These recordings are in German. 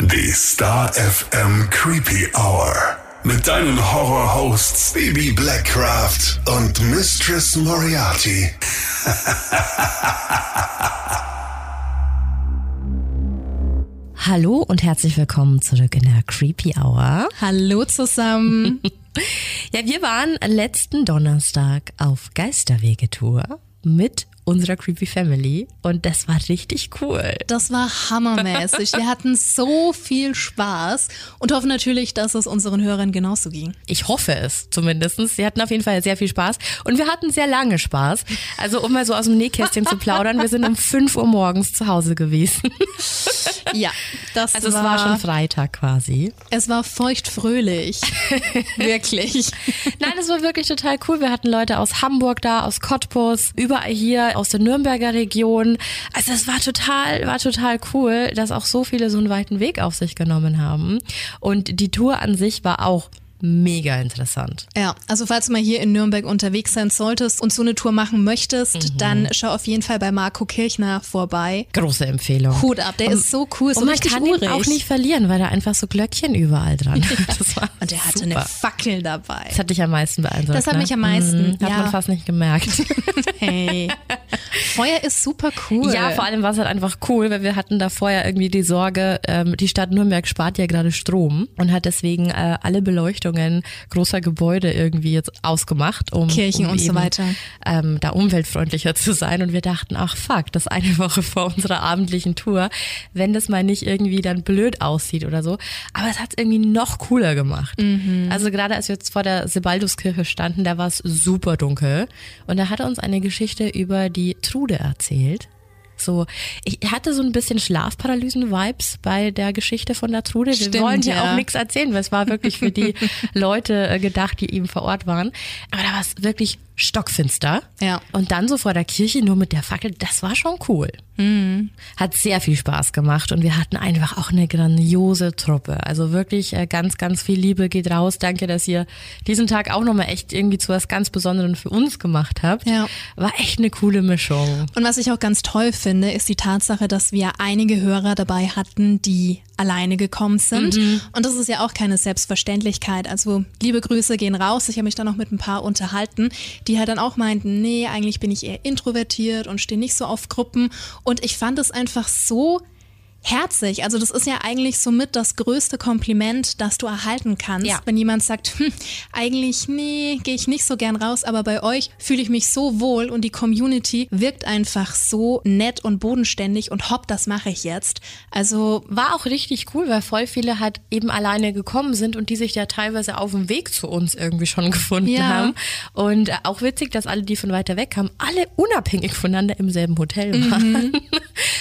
Die Star FM Creepy Hour. Mit deinen Horror-Hosts Baby Blackcraft und Mistress Moriarty. Hallo und herzlich willkommen zurück in der Creepy Hour. Hallo zusammen. Ja, wir waren letzten Donnerstag auf Geisterwege-Tour mit unserer Creepy Family und das war richtig cool. Das war hammermäßig. Wir hatten so viel Spaß und hoffen natürlich, dass es unseren Hörern genauso ging. Ich hoffe es zumindest. Sie hatten auf jeden Fall sehr viel Spaß und wir hatten sehr lange Spaß. Also um mal so aus dem Nähkästchen zu plaudern, wir sind um 5 Uhr morgens zu Hause gewesen. Ja, das Also war, es war schon Freitag quasi. es war feuchtfröhlich. Wirklich. Nein, es war wirklich total cool. Wir hatten Leute aus Hamburg da, aus Cottbus, überall hier aus der Nürnberger Region. Also es war total, war total cool, dass auch so viele so einen weiten Weg auf sich genommen haben. Und die Tour an sich war auch mega interessant. Ja, also falls du mal hier in Nürnberg unterwegs sein solltest und so eine Tour machen möchtest, dann schau auf jeden Fall bei Marco Kirchner vorbei. Große Empfehlung. Hut ab, der ist so cool, so Und man kann urig. ihn auch nicht verlieren, weil da einfach so Glöckchen überall dran. War und der hatte super. eine Fackel dabei. Das hat dich am meisten beeindruckt. Das hat ne? mich am meisten, Mhm, Hat ja. man fast nicht gemerkt. Hey. Feuer ist super cool. Ja, vor allem war es halt einfach cool, weil wir hatten da vorher irgendwie die Sorge, ähm, die Stadt Nürnberg spart ja gerade Strom und hat deswegen äh, alle Beleuchtungen großer Gebäude irgendwie jetzt ausgemacht, um, Kirchen um und so eben, weiter. Ähm, da umweltfreundlicher zu sein. Und wir dachten, ach fuck, das eine Woche vor unserer abendlichen Tour, wenn das mal nicht irgendwie dann blöd aussieht oder so. Aber es hat es irgendwie noch cooler gemacht. Mhm. Also gerade als wir jetzt vor der Sebalduskirche standen, da war es super dunkel und da hat er uns eine Geschichte über die Trude erzählt. So, ich hatte so ein bisschen Schlafparalysen-Vibes bei der Geschichte von der Trude. Wir Stimmt, wollen ja ja. auch nichts erzählen, weil es war wirklich für die Leute äh, gedacht, die eben vor Ort waren. Aber da war es wirklich stockfinster. Ja. Und dann so vor der Kirche nur mit der Fackel, das war schon cool. Mhm. Hat sehr viel Spaß gemacht und wir hatten einfach auch eine grandiose Truppe. Also wirklich äh, ganz, ganz viel Liebe geht raus. Danke, dass ihr diesen Tag auch nochmal echt irgendwie zu was ganz Besonderem für uns gemacht habt. Ja. War echt eine coole Mischung. Und was ich auch ganz toll finde, ist die Tatsache, dass wir einige Hörer dabei hatten, die alleine gekommen sind. Und das ist ja auch keine Selbstverständlichkeit. Also liebe Grüße gehen raus. Ich habe mich da noch mit ein paar unterhalten, die halt dann auch meinten, nee, eigentlich bin ich eher introvertiert und stehe nicht so auf Gruppen. Und ich fand es einfach so herzig. Also das ist ja eigentlich somit das größte Kompliment, das du erhalten kannst, Ja. wenn jemand sagt, hm, eigentlich nee, gehe ich nicht so gern raus, aber bei euch fühle ich mich so wohl und die Community wirkt einfach so nett und bodenständig und hopp, das mache ich jetzt. Also War auch richtig cool, weil voll viele halt eben alleine gekommen sind und die sich ja teilweise auf dem Weg zu uns irgendwie schon gefunden Ja. haben. Und auch witzig, dass alle, die von weiter weg kamen, alle unabhängig voneinander im selben Hotel waren.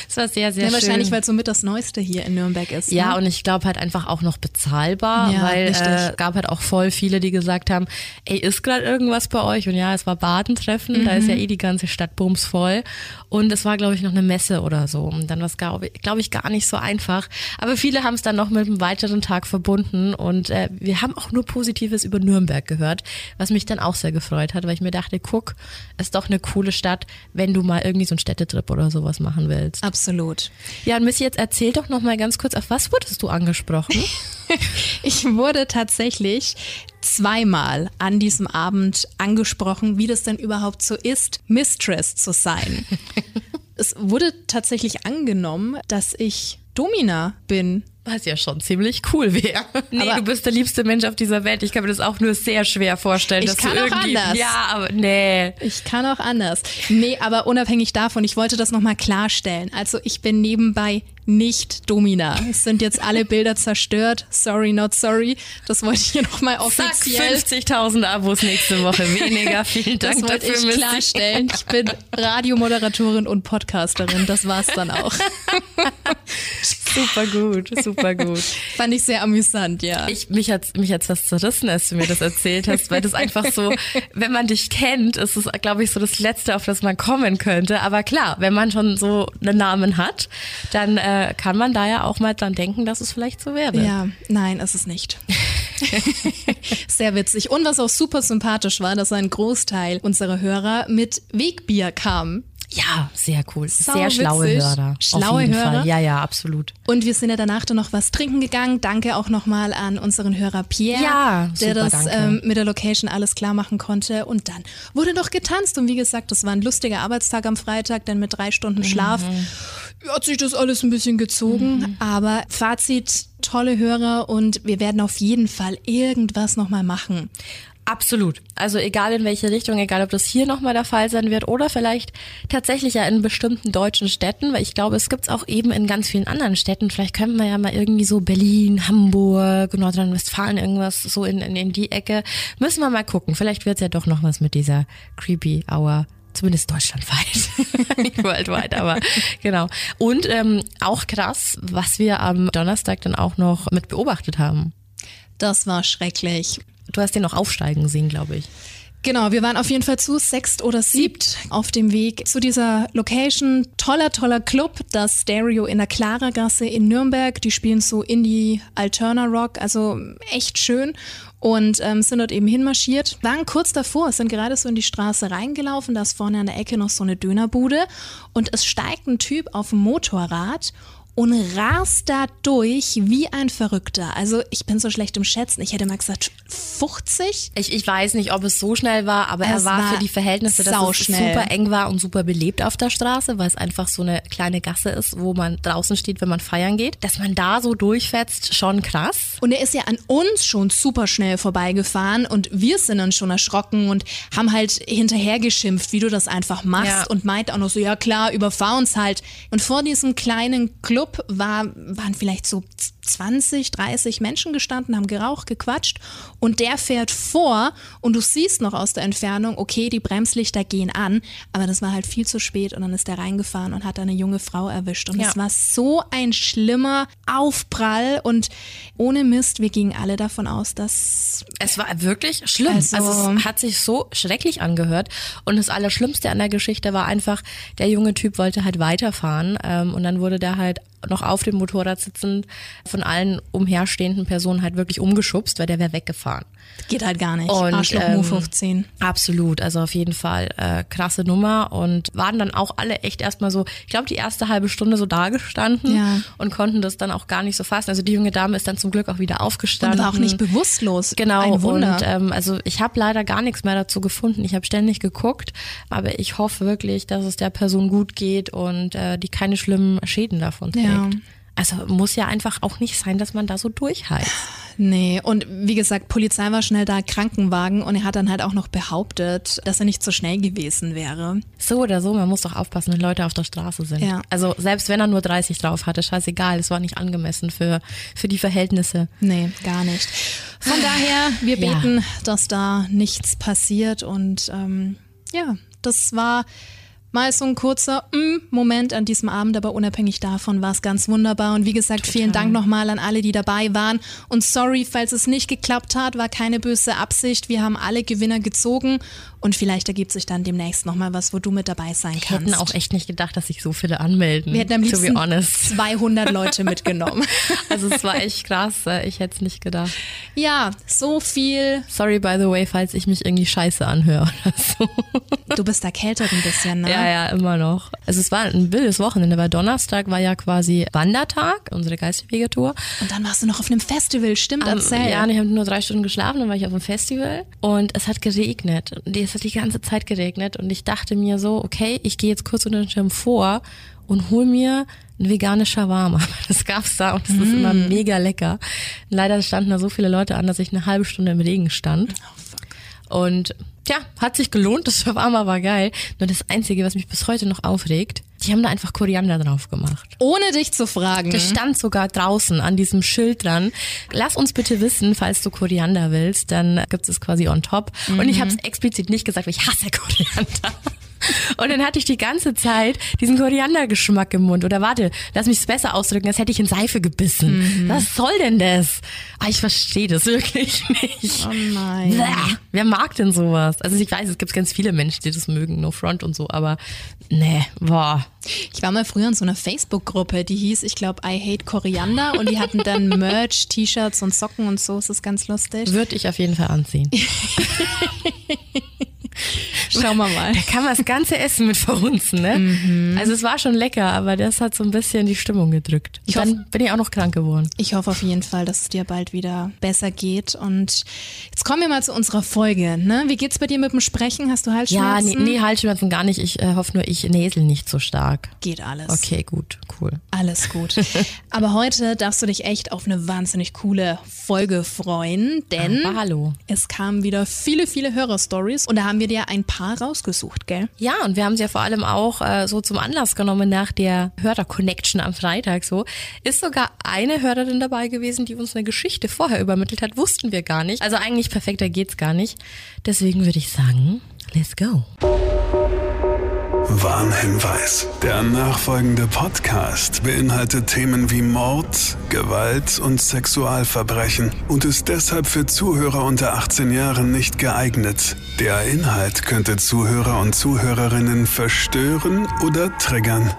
Das war sehr, sehr ja, schön. wahrscheinlich, weil somit das Neueste hier in Nürnberg ist. Ja, ne? und ich glaube halt einfach auch noch bezahlbar, Ja, weil richtig. äh, gab halt auch voll viele, die gesagt haben, ey, ist gerade irgendwas bei euch? Und ja, es war Badentreffen, da ist ja Mhm. eh die ganze Stadt bumsvoll. Und es war, glaube ich, noch eine Messe oder so. Und dann war es, glaube glaub ich, gar nicht so einfach. Aber viele haben es dann noch mit einem weiteren Tag verbunden. Und äh, wir haben auch nur Positives über Nürnberg gehört, was mich dann auch sehr gefreut hat, weil ich mir dachte, guck, ist doch eine coole Stadt, wenn du mal irgendwie so einen Städtetrip oder sowas machen willst. Absolut. Ja, und Missy, jetzt erzähl doch noch mal ganz kurz, auf was wurdest du angesprochen? Ich wurde tatsächlich zweimal an diesem Abend angesprochen, wie das denn überhaupt so ist, Mistress zu sein. es wurde tatsächlich angenommen, dass ich Domina bin. Was ja schon ziemlich cool wäre. Nee, Aber- du bist der liebste Mensch auf dieser Welt. Ich kann mir das auch nur sehr schwer vorstellen, Ich dass kann du auch anders. Ja, aber nee. Ich kann auch anders. Nee, aber unabhängig davon, ich wollte das nochmal klarstellen. Also ich bin nebenbei nicht Domina. Es sind jetzt alle Bilder zerstört. Sorry, not sorry. Das wollte ich hier nochmal offiziell 50.000 Abos nächste Woche weniger. Vielen Das Dank wollte dafür, ich klarstellen. Ich bin Radiomoderatorin und Podcasterin. Das war's dann auch. Super gut, super gut. Fand ich sehr amüsant, ja. Ich, mich hat's mich hat's was zerrissen, als du mir das erzählt hast, weil das einfach so, wenn man dich kennt, ist es, glaube ich, so das Letzte, auf das man kommen könnte. Aber klar, wenn man schon so einen Namen hat, dann äh, kann man da ja auch mal dran denken, dass es vielleicht so wäre. ja, nein, ist es nicht. Sehr witzig. Und was auch super sympathisch war, dass ein Großteil unserer Hörer mit Wegbier kam. Ja, sehr cool. Sau sehr schlaue witzig. Hörer. Schlaue Hörer. Fall. Ja, ja, absolut. Und wir sind ja danach dann noch was trinken gegangen. Danke auch nochmal an unseren Hörer Pierre, Ja, der super, das ähm, mit der Location alles klar machen konnte. Und dann wurde noch getanzt. Und wie gesagt, das war ein lustiger Arbeitstag am Freitag, denn mit drei Stunden Schlaf Mhm. hat sich das alles ein bisschen gezogen. Aber Fazit, tolle Hörer und wir werden auf jeden Fall irgendwas nochmal machen. Absolut. Also egal in welche Richtung, egal ob das hier nochmal der Fall sein wird oder vielleicht tatsächlich ja in bestimmten deutschen Städten, weil ich glaube, es gibt's auch eben in ganz vielen anderen Städten. Vielleicht können wir ja mal irgendwie so Berlin, Hamburg, Nordrhein-Westfalen, irgendwas so in, in, in die Ecke. Müssen wir mal gucken. Vielleicht wird's ja doch noch was mit dieser Creepy Hour. Zumindest deutschlandweit, nicht weltweit, aber genau. Und ähm, auch krass, was wir am Donnerstag dann auch noch mit beobachtet haben. Das war schrecklich. Du hast den noch aufsteigen sehen, glaube ich. Genau, wir waren auf jeden Fall zu sechst oder siebt auf dem Weg zu dieser Location. Toller, toller Club, das Stereo in der Klaragasse in Nürnberg. Die spielen so Indie Alterna Rock, also echt schön. Und ähm, sind dort eben hinmarschiert. Waren kurz davor, sind gerade so in die Straße reingelaufen. Da ist vorne an der Ecke noch so eine Dönerbude. Und es steigt ein Typ auf dem Motorrad und rast da durch wie ein Verrückter. Also ich bin so schlecht im Schätzen. Ich hätte mal gesagt 50. Ich, ich weiß nicht, ob es so schnell war, aber er Es war, war für die Verhältnisse, dass es sauschnell. super eng war und super belebt auf der Straße, weil es einfach so eine kleine Gasse ist, wo man draußen steht, wenn man feiern geht. Dass man da so durchfetzt, schon krass. Und er ist ja an uns schon super schnell vorbeigefahren und wir sind dann schon erschrocken und haben halt hinterher geschimpft, wie du das einfach machst Ja. und meint auch noch so, ja klar, überfahr uns halt. Und vor diesem kleinen Club war, waren vielleicht so 20, 30 Menschen gestanden, haben geraucht, gequatscht und der fährt vor und du siehst noch aus der Entfernung, okay, die Bremslichter gehen an, aber das war halt viel zu spät und dann ist der reingefahren und hat eine junge Frau erwischt und Ja. es war so ein schlimmer Aufprall und ohne Mist, wir gingen alle davon aus, dass Es war wirklich schlimm. Also, Also- es hat sich so schrecklich angehört. Und das Allerschlimmste an der Geschichte war einfach, der junge Typ wollte halt weiterfahren. Ähm, und dann wurde der halt noch auf dem Motorrad sitzend von allen umherstehenden Personen halt wirklich umgeschubst, weil der wäre weggefahren. Geht halt gar nicht. Und, Arschloch ähm, Move 15. Absolut, also auf jeden Fall äh, krasse Nummer und waren dann auch alle echt erstmal so, ich glaube die erste halbe Stunde so dagestanden Ja. und konnten das dann auch gar nicht so fassen. Also die junge Dame ist dann zum Glück auch wieder Und aufgestanden. war auch nicht bewusstlos. Genau, Ein Wunder. und ähm, also ich habe leider gar nichts mehr dazu gefunden. Ich habe ständig geguckt, aber ich hoffe wirklich, dass es der Person gut geht und äh, die keine schlimmen Schäden davon trägt. Ja. Also muss ja einfach auch nicht sein, dass man da so durchheizt. Nee, und wie gesagt, Polizei war schnell da, Krankenwagen und er hat dann halt auch noch behauptet, dass er nicht so schnell gewesen wäre. So oder so, man muss doch aufpassen, wenn Leute auf der Straße sind. Ja. Also selbst wenn er nur 30 drauf hatte, scheißegal, es war nicht angemessen für, für die Verhältnisse. Nee, gar nicht. Von daher, wir Ja. beten, dass da nichts passiert und ähm, ja, das war mal so ein kurzer mm, Moment an diesem Abend, aber unabhängig davon war es ganz wunderbar. Und wie gesagt, vielen Dank nochmal an alle, die dabei waren. Und sorry, falls es nicht geklappt hat, war keine böse Absicht. Wir haben alle Gewinner gezogen und vielleicht ergibt sich dann demnächst nochmal was, wo du mit dabei sein Wir hätten kannst. auch echt nicht gedacht, dass sich so viele anmelden. Wir hätten am liebsten be honest. 200 Leute mitgenommen. Also es war echt krass, äh, ich hätte es nicht gedacht. Ja, so viel. Sorry by the way, falls ich mich irgendwie scheiße anhöre oder so. Du bist erkältet ein bisschen, ne? Ja, ja, immer noch. Also es war ein wildes Wochenende, weil Donnerstag war ja quasi Wandertag, unsere Geistwegetour. Und dann warst du noch auf einem Festival, stimmt, Am- erzähl. Ja, ich habe nur drei Stunden geschlafen, dann war ich auf dem Festival und es hat geregnet. Und Es hat die ganze Zeit geregnet und ich dachte mir so, okay, ich gehe jetzt kurz unter den Schirm vor und hol mir ein veganes Shawarma. Das gab's da und das ist immer mega lecker. Leider standen da so viele Leute an, dass ich eine halbe Stunde im Regen stand. Und ja, hat sich gelohnt, das Shawarma war geil. Nur das Einzige, was mich bis heute noch aufregt, die haben da einfach Koriander drauf gemacht. Ohne dich zu fragen. Das stand sogar draußen an diesem Schild dran. Lass uns bitte wissen, falls du Koriander willst, dann gibt es quasi on top. Und ich habe es explizit nicht gesagt, weil ich hasse Koriander. Und dann hatte ich die ganze Zeit diesen Koriandergeschmack im Mund. Oder warte, lass mich es besser ausdrücken, als hätte ich in Seife gebissen. Was soll denn das? Ah, ich verstehe das wirklich nicht. Oh nein. Bäh, wer mag denn sowas? Also ich weiß, es gibt ganz viele Menschen, die das mögen, no front und so, aber nee, boah. Ich war mal früher in so einer Facebook-Gruppe, die hieß, ich glaube, I Hate Koriander und die hatten dann Merch, T-Shirts und Socken und so. Das ist ganz lustig. Würde ich auf jeden Fall anziehen. Schauen wir mal. Da kann man das ganze Essen mit verhunzen, ne? Mhm. Also es war schon lecker, aber das hat so ein bisschen die Stimmung gedrückt. Ich Dann bin ich auch noch krank geworden. Ich hoffe auf jeden Fall, dass es dir bald wieder besser geht. Und jetzt kommen wir mal zu unserer Folge. Ne? Wie geht's bei dir mit dem Sprechen? Hast du Halsschmerzen? Ja, nee, nee Halsschmerzen gar nicht. Ich äh, hoffe nur, ich näsel nicht so stark. Geht alles. Okay, gut, cool. Alles gut. aber heute darfst du dich echt auf eine wahnsinnig coole Folge freuen, denn aber hallo. es kamen wieder viele, viele Hörerstories und da haben wir dir ein paar rausgesucht, gell? Ja, und wir haben sie ja vor allem auch äh, so zum Anlass genommen nach der Hörer-Connection am Freitag so. Ist sogar eine Hörerin dabei gewesen, die uns eine Geschichte vorher übermittelt hat, wussten wir gar nicht. Also eigentlich perfekter geht's gar nicht. Deswegen würde ich sagen, let's go. Warnhinweis. Der nachfolgende Podcast beinhaltet Themen wie Mord, Gewalt und Sexualverbrechen und ist deshalb für Zuhörer unter 18 Jahren nicht geeignet. Der Inhalt könnte Zuhörer und Zuhörerinnen verstören oder triggern.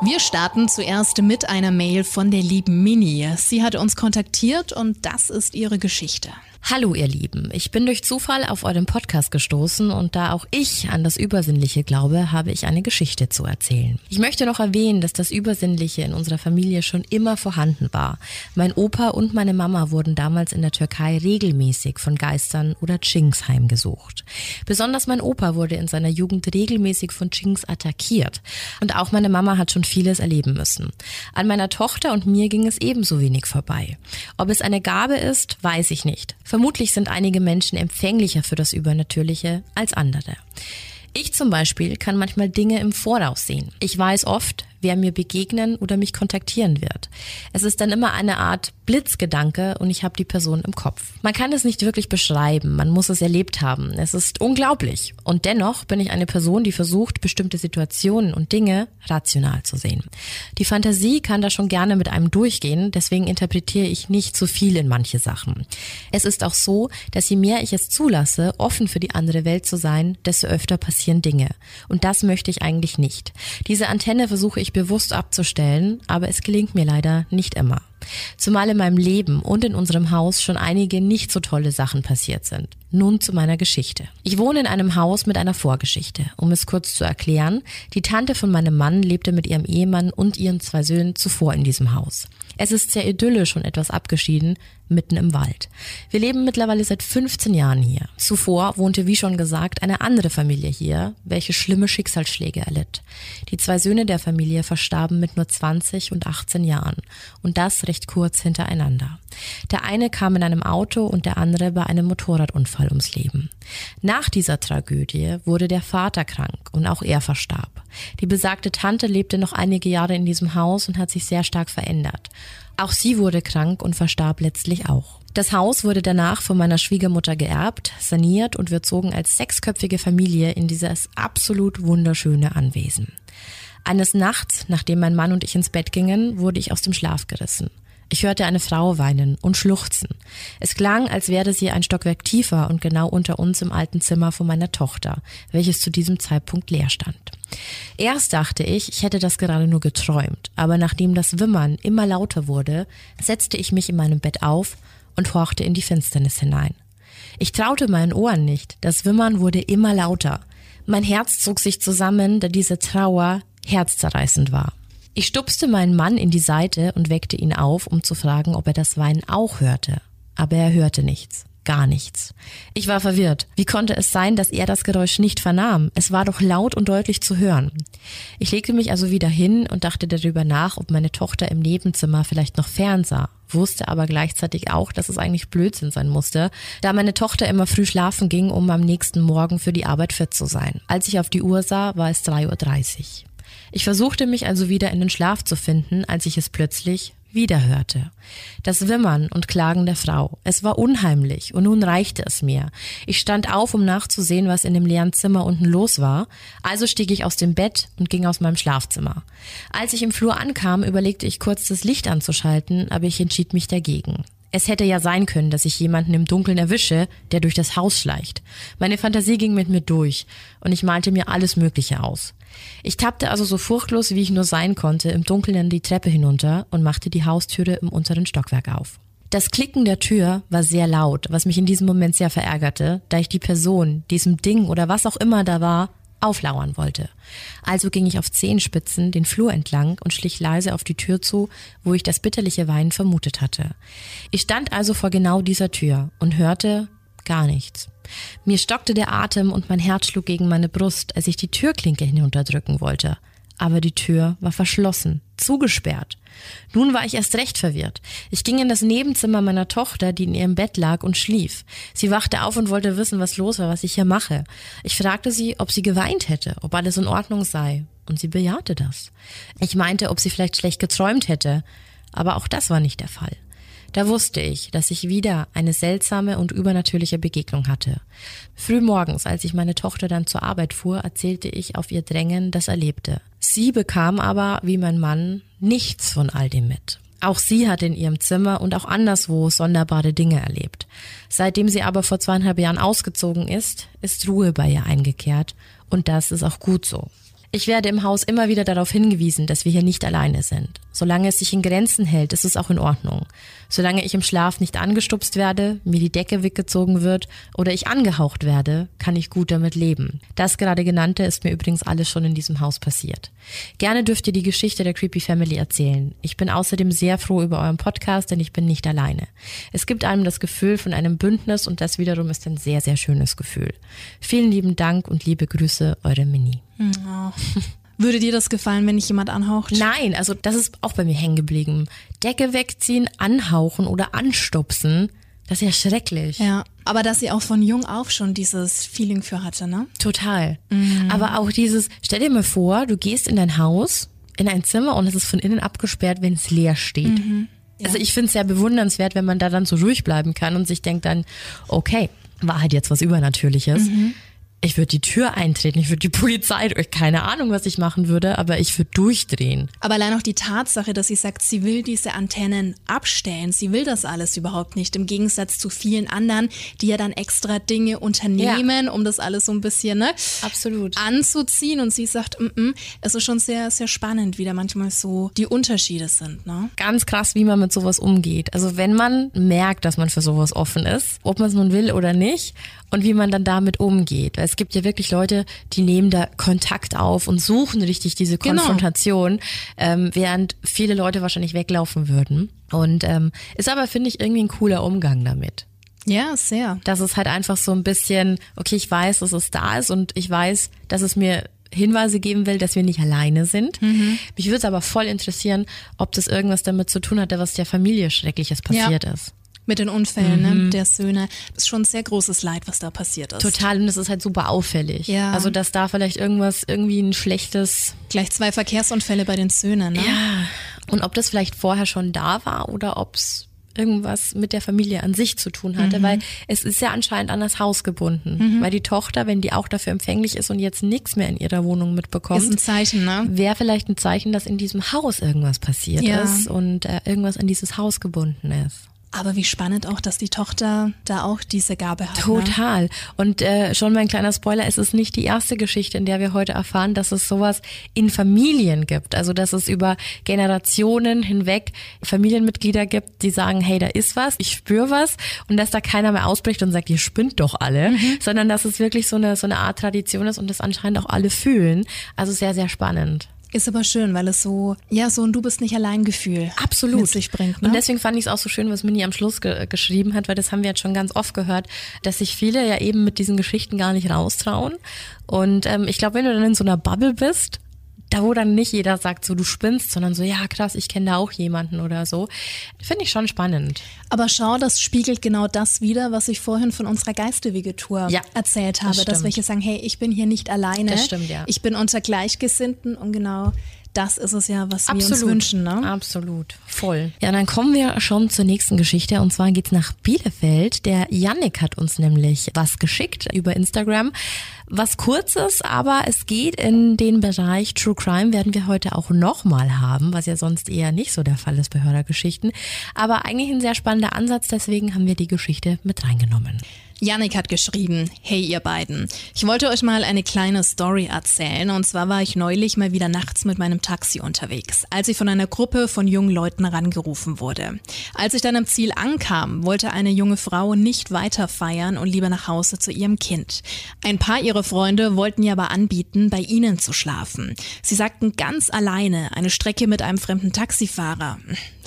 Wir starten zuerst mit einer Mail von der lieben Mini. Sie hat uns kontaktiert und das ist ihre Geschichte. Hallo ihr Lieben, ich bin durch Zufall auf euren Podcast gestoßen und da auch ich an das Übersinnliche glaube, habe ich eine Geschichte zu erzählen. Ich möchte noch erwähnen, dass das Übersinnliche in unserer Familie schon immer vorhanden war. Mein Opa und meine Mama wurden damals in der Türkei regelmäßig von Geistern oder Chinks heimgesucht. Besonders mein Opa wurde in seiner Jugend regelmäßig von Chinks attackiert und auch meine Mama hat schon vieles erleben müssen. An meiner Tochter und mir ging es ebenso wenig vorbei. Ob es eine Gabe ist, weiß ich nicht. Vermutlich sind einige Menschen empfänglicher für das Übernatürliche als andere. Ich zum Beispiel kann manchmal Dinge im Voraus sehen. Ich weiß oft, wer mir begegnen oder mich kontaktieren wird. Es ist dann immer eine Art Blitzgedanke und ich habe die Person im Kopf. Man kann es nicht wirklich beschreiben, man muss es erlebt haben. Es ist unglaublich. Und dennoch bin ich eine Person, die versucht, bestimmte Situationen und Dinge rational zu sehen. Die Fantasie kann da schon gerne mit einem durchgehen, deswegen interpretiere ich nicht zu viel in manche Sachen. Es ist auch so, dass je mehr ich es zulasse, offen für die andere Welt zu sein, desto öfter passieren Dinge. Und das möchte ich eigentlich nicht. Diese Antenne versuche ich bewusst abzustellen, aber es gelingt mir leider nicht immer. Zumal in meinem Leben und in unserem Haus schon einige nicht so tolle Sachen passiert sind. Nun zu meiner Geschichte. Ich wohne in einem Haus mit einer Vorgeschichte. Um es kurz zu erklären, die Tante von meinem Mann lebte mit ihrem Ehemann und ihren zwei Söhnen zuvor in diesem Haus. Es ist sehr idyllisch und etwas abgeschieden, mitten im Wald. Wir leben mittlerweile seit 15 Jahren hier. Zuvor wohnte, wie schon gesagt, eine andere Familie hier, welche schlimme Schicksalsschläge erlitt. Die zwei Söhne der Familie verstarben mit nur 20 und 18 Jahren und das recht kurz hintereinander. Der eine kam in einem Auto und der andere bei einem Motorradunfall ums Leben. Nach dieser Tragödie wurde der Vater krank und auch er verstarb. Die besagte Tante lebte noch einige Jahre in diesem Haus und hat sich sehr stark verändert. Auch sie wurde krank und verstarb letztlich auch. Das Haus wurde danach von meiner Schwiegermutter geerbt, saniert und wir zogen als sechsköpfige Familie in dieses absolut wunderschöne Anwesen. Eines Nachts, nachdem mein Mann und ich ins Bett gingen, wurde ich aus dem Schlaf gerissen. Ich hörte eine Frau weinen und schluchzen. Es klang, als wäre sie ein Stockwerk tiefer und genau unter uns im alten Zimmer von meiner Tochter, welches zu diesem Zeitpunkt leer stand. Erst dachte ich, ich hätte das gerade nur geträumt, aber nachdem das Wimmern immer lauter wurde, setzte ich mich in meinem Bett auf und horchte in die Finsternis hinein. Ich traute meinen Ohren nicht, das Wimmern wurde immer lauter. Mein Herz zog sich zusammen, da diese Trauer herzzerreißend war. Ich stupste meinen Mann in die Seite und weckte ihn auf, um zu fragen, ob er das Weinen auch hörte. Aber er hörte nichts. Gar nichts. Ich war verwirrt. Wie konnte es sein, dass er das Geräusch nicht vernahm? Es war doch laut und deutlich zu hören. Ich legte mich also wieder hin und dachte darüber nach, ob meine Tochter im Nebenzimmer vielleicht noch fernsah, wusste aber gleichzeitig auch, dass es eigentlich Blödsinn sein musste, da meine Tochter immer früh schlafen ging, um am nächsten Morgen für die Arbeit fit zu sein. Als ich auf die Uhr sah, war es 3.30 Uhr. Ich versuchte mich also wieder in den Schlaf zu finden, als ich es plötzlich wieder hörte. Das Wimmern und Klagen der Frau. Es war unheimlich und nun reichte es mir. Ich stand auf, um nachzusehen, was in dem leeren Zimmer unten los war. Also stieg ich aus dem Bett und ging aus meinem Schlafzimmer. Als ich im Flur ankam, überlegte ich kurz das Licht anzuschalten, aber ich entschied mich dagegen. Es hätte ja sein können, dass ich jemanden im Dunkeln erwische, der durch das Haus schleicht. Meine Fantasie ging mit mir durch und ich malte mir alles Mögliche aus. Ich tappte also so furchtlos, wie ich nur sein konnte, im Dunkeln die Treppe hinunter und machte die Haustüre im unteren Stockwerk auf. Das Klicken der Tür war sehr laut, was mich in diesem Moment sehr verärgerte, da ich die Person, diesem Ding oder was auch immer da war, auflauern wollte. Also ging ich auf Zehenspitzen den Flur entlang und schlich leise auf die Tür zu, wo ich das bitterliche Weinen vermutet hatte. Ich stand also vor genau dieser Tür und hörte gar nichts. Mir stockte der Atem und mein Herz schlug gegen meine Brust, als ich die Türklinke hinunterdrücken wollte. Aber die Tür war verschlossen, zugesperrt. Nun war ich erst recht verwirrt. Ich ging in das Nebenzimmer meiner Tochter, die in ihrem Bett lag und schlief. Sie wachte auf und wollte wissen, was los war, was ich hier mache. Ich fragte sie, ob sie geweint hätte, ob alles in Ordnung sei. Und sie bejahte das. Ich meinte, ob sie vielleicht schlecht geträumt hätte. Aber auch das war nicht der Fall. Da wusste ich, dass ich wieder eine seltsame und übernatürliche Begegnung hatte. Früh morgens, als ich meine Tochter dann zur Arbeit fuhr, erzählte ich auf ihr Drängen das Erlebte. Sie bekam aber, wie mein Mann, nichts von all dem mit. Auch sie hatte in ihrem Zimmer und auch anderswo sonderbare Dinge erlebt. Seitdem sie aber vor zweieinhalb Jahren ausgezogen ist, ist Ruhe bei ihr eingekehrt und das ist auch gut so. Ich werde im Haus immer wieder darauf hingewiesen, dass wir hier nicht alleine sind. Solange es sich in Grenzen hält, ist es auch in Ordnung. Solange ich im Schlaf nicht angestupst werde, mir die Decke weggezogen wird oder ich angehaucht werde, kann ich gut damit leben. Das gerade genannte ist mir übrigens alles schon in diesem Haus passiert. Gerne dürft ihr die Geschichte der Creepy Family erzählen. Ich bin außerdem sehr froh über euren Podcast, denn ich bin nicht alleine. Es gibt einem das Gefühl von einem Bündnis und das wiederum ist ein sehr, sehr schönes Gefühl. Vielen lieben Dank und liebe Grüße, eure Mini. Oh. Würde dir das gefallen, wenn dich jemand anhaucht? Nein, also das ist auch bei mir hängen geblieben. Decke wegziehen, anhauchen oder anstupsen, das ist ja schrecklich. Ja, aber dass sie auch von jung auf schon dieses Feeling für hatte, ne? Total. Mhm. Aber auch dieses, stell dir mal vor, du gehst in dein Haus, in ein Zimmer und es ist von innen abgesperrt, wenn es leer steht. Mhm. Ja. Also ich finde es sehr bewundernswert, wenn man da dann so ruhig bleiben kann und sich denkt dann, okay, war halt jetzt was Übernatürliches. Mhm ich würde die Tür eintreten, ich würde die Polizei, keine Ahnung, was ich machen würde, aber ich würde durchdrehen. Aber allein auch die Tatsache, dass sie sagt, sie will diese Antennen abstellen, sie will das alles überhaupt nicht, im Gegensatz zu vielen anderen, die ja dann extra Dinge unternehmen, ja. um das alles so ein bisschen ne, Absolut. anzuziehen. Und sie sagt, mm -mm, es ist schon sehr, sehr spannend, wie da manchmal so die Unterschiede sind. Ne? Ganz krass, wie man mit sowas umgeht. Also wenn man merkt, dass man für sowas offen ist, ob man es nun will oder nicht, und wie man dann damit umgeht. Es gibt ja wirklich Leute, die nehmen da Kontakt auf und suchen richtig diese genau. Konfrontation, genau. ähm, während viele Leute wahrscheinlich weglaufen würden. Und ähm, ist aber, finde ich, irgendwie ein cooler Umgang damit. Ja, sehr. Dass es halt einfach so ein bisschen, okay, ich weiß, dass es da ist und ich weiß, dass es mir Hinweise geben will, dass wir nicht alleine sind. Mhm. Mich würde es aber voll interessieren, ob das irgendwas damit zu tun hatte, was der Familie Schreckliches passiert ja. ist mit den Unfällen ne, mhm. ne, der Söhne. Das ist schon ein sehr großes Leid, was da passiert ist. Total, und das ist halt super auffällig. Ja. Also, dass da vielleicht irgendwas, irgendwie ein schlechtes. Gleich zwei Verkehrsunfälle bei den Söhnen, ne? Ja. Und ob das vielleicht vorher schon da war oder ob es irgendwas mit der Familie an sich zu tun hatte, mhm. weil es ist ja anscheinend an das Haus gebunden. Mhm. Weil die Tochter, wenn die auch dafür empfänglich ist und jetzt nichts mehr in ihrer Wohnung mitbekommt, ist ein Zeichen, ne? Wäre vielleicht ein Zeichen, dass in diesem Haus irgendwas passiert ja. ist und äh, irgendwas an dieses Haus gebunden ist. Aber wie spannend auch, dass die Tochter da auch diese Gabe hat. Ne? Total. Ne? Und äh, schon mein kleiner Spoiler, es ist nicht die erste Geschichte, in der wir heute erfahren, dass es sowas in Familien gibt. Also dass es über Generationen hinweg Familienmitglieder gibt, die sagen, hey, da ist was, ich spüre was und dass da keiner mehr ausbricht und sagt, ihr spinnt doch alle, mhm. sondern dass es wirklich so eine, so eine Art Tradition ist und das anscheinend auch alle fühlen. Also sehr, sehr spannend. Ist aber schön, weil es so, ja, so ein Du bist nicht allein Gefühl Absolut. mit sich bringt. Ne? Und deswegen fand ich es auch so schön, was Mini am Schluss ge geschrieben hat, weil das haben wir jetzt schon ganz oft gehört, dass sich viele ja eben mit diesen Geschichten gar nicht raustrauen. Und ähm, ich glaube, wenn du dann in so einer Bubble bist da wo dann nicht jeder sagt, so du spinnst, sondern so, ja krass, ich kenne da auch jemanden oder so. Finde ich schon spannend. Aber schau, das spiegelt genau das wieder, was ich vorhin von unserer Geistewegetour ja, erzählt habe, das dass welche sagen, hey, ich bin hier nicht alleine. Das stimmt, ja. Ich bin unter Gleichgesinnten und genau das ist es ja, was Absolut. wir uns wünschen. Ne? Absolut, voll. Ja, dann kommen wir schon zur nächsten Geschichte und zwar geht's nach Bielefeld. Der Yannick hat uns nämlich was geschickt über Instagram. Was kurzes, aber es geht in den Bereich True Crime, werden wir heute auch nochmal haben, was ja sonst eher nicht so der Fall ist bei Hörergeschichten. Aber eigentlich ein sehr spannender Ansatz, deswegen haben wir die Geschichte mit reingenommen. Yannick hat geschrieben, hey ihr beiden, ich wollte euch mal eine kleine Story erzählen und zwar war ich neulich mal wieder nachts mit meinem Taxi unterwegs, als ich von einer Gruppe von jungen Leuten rangerufen wurde. Als ich dann am Ziel ankam, wollte eine junge Frau nicht weiter feiern und lieber nach Hause zu ihrem Kind. Ein paar ihrer Freunde wollten ihr aber anbieten, bei ihnen zu schlafen. Sie sagten ganz alleine eine Strecke mit einem fremden Taxifahrer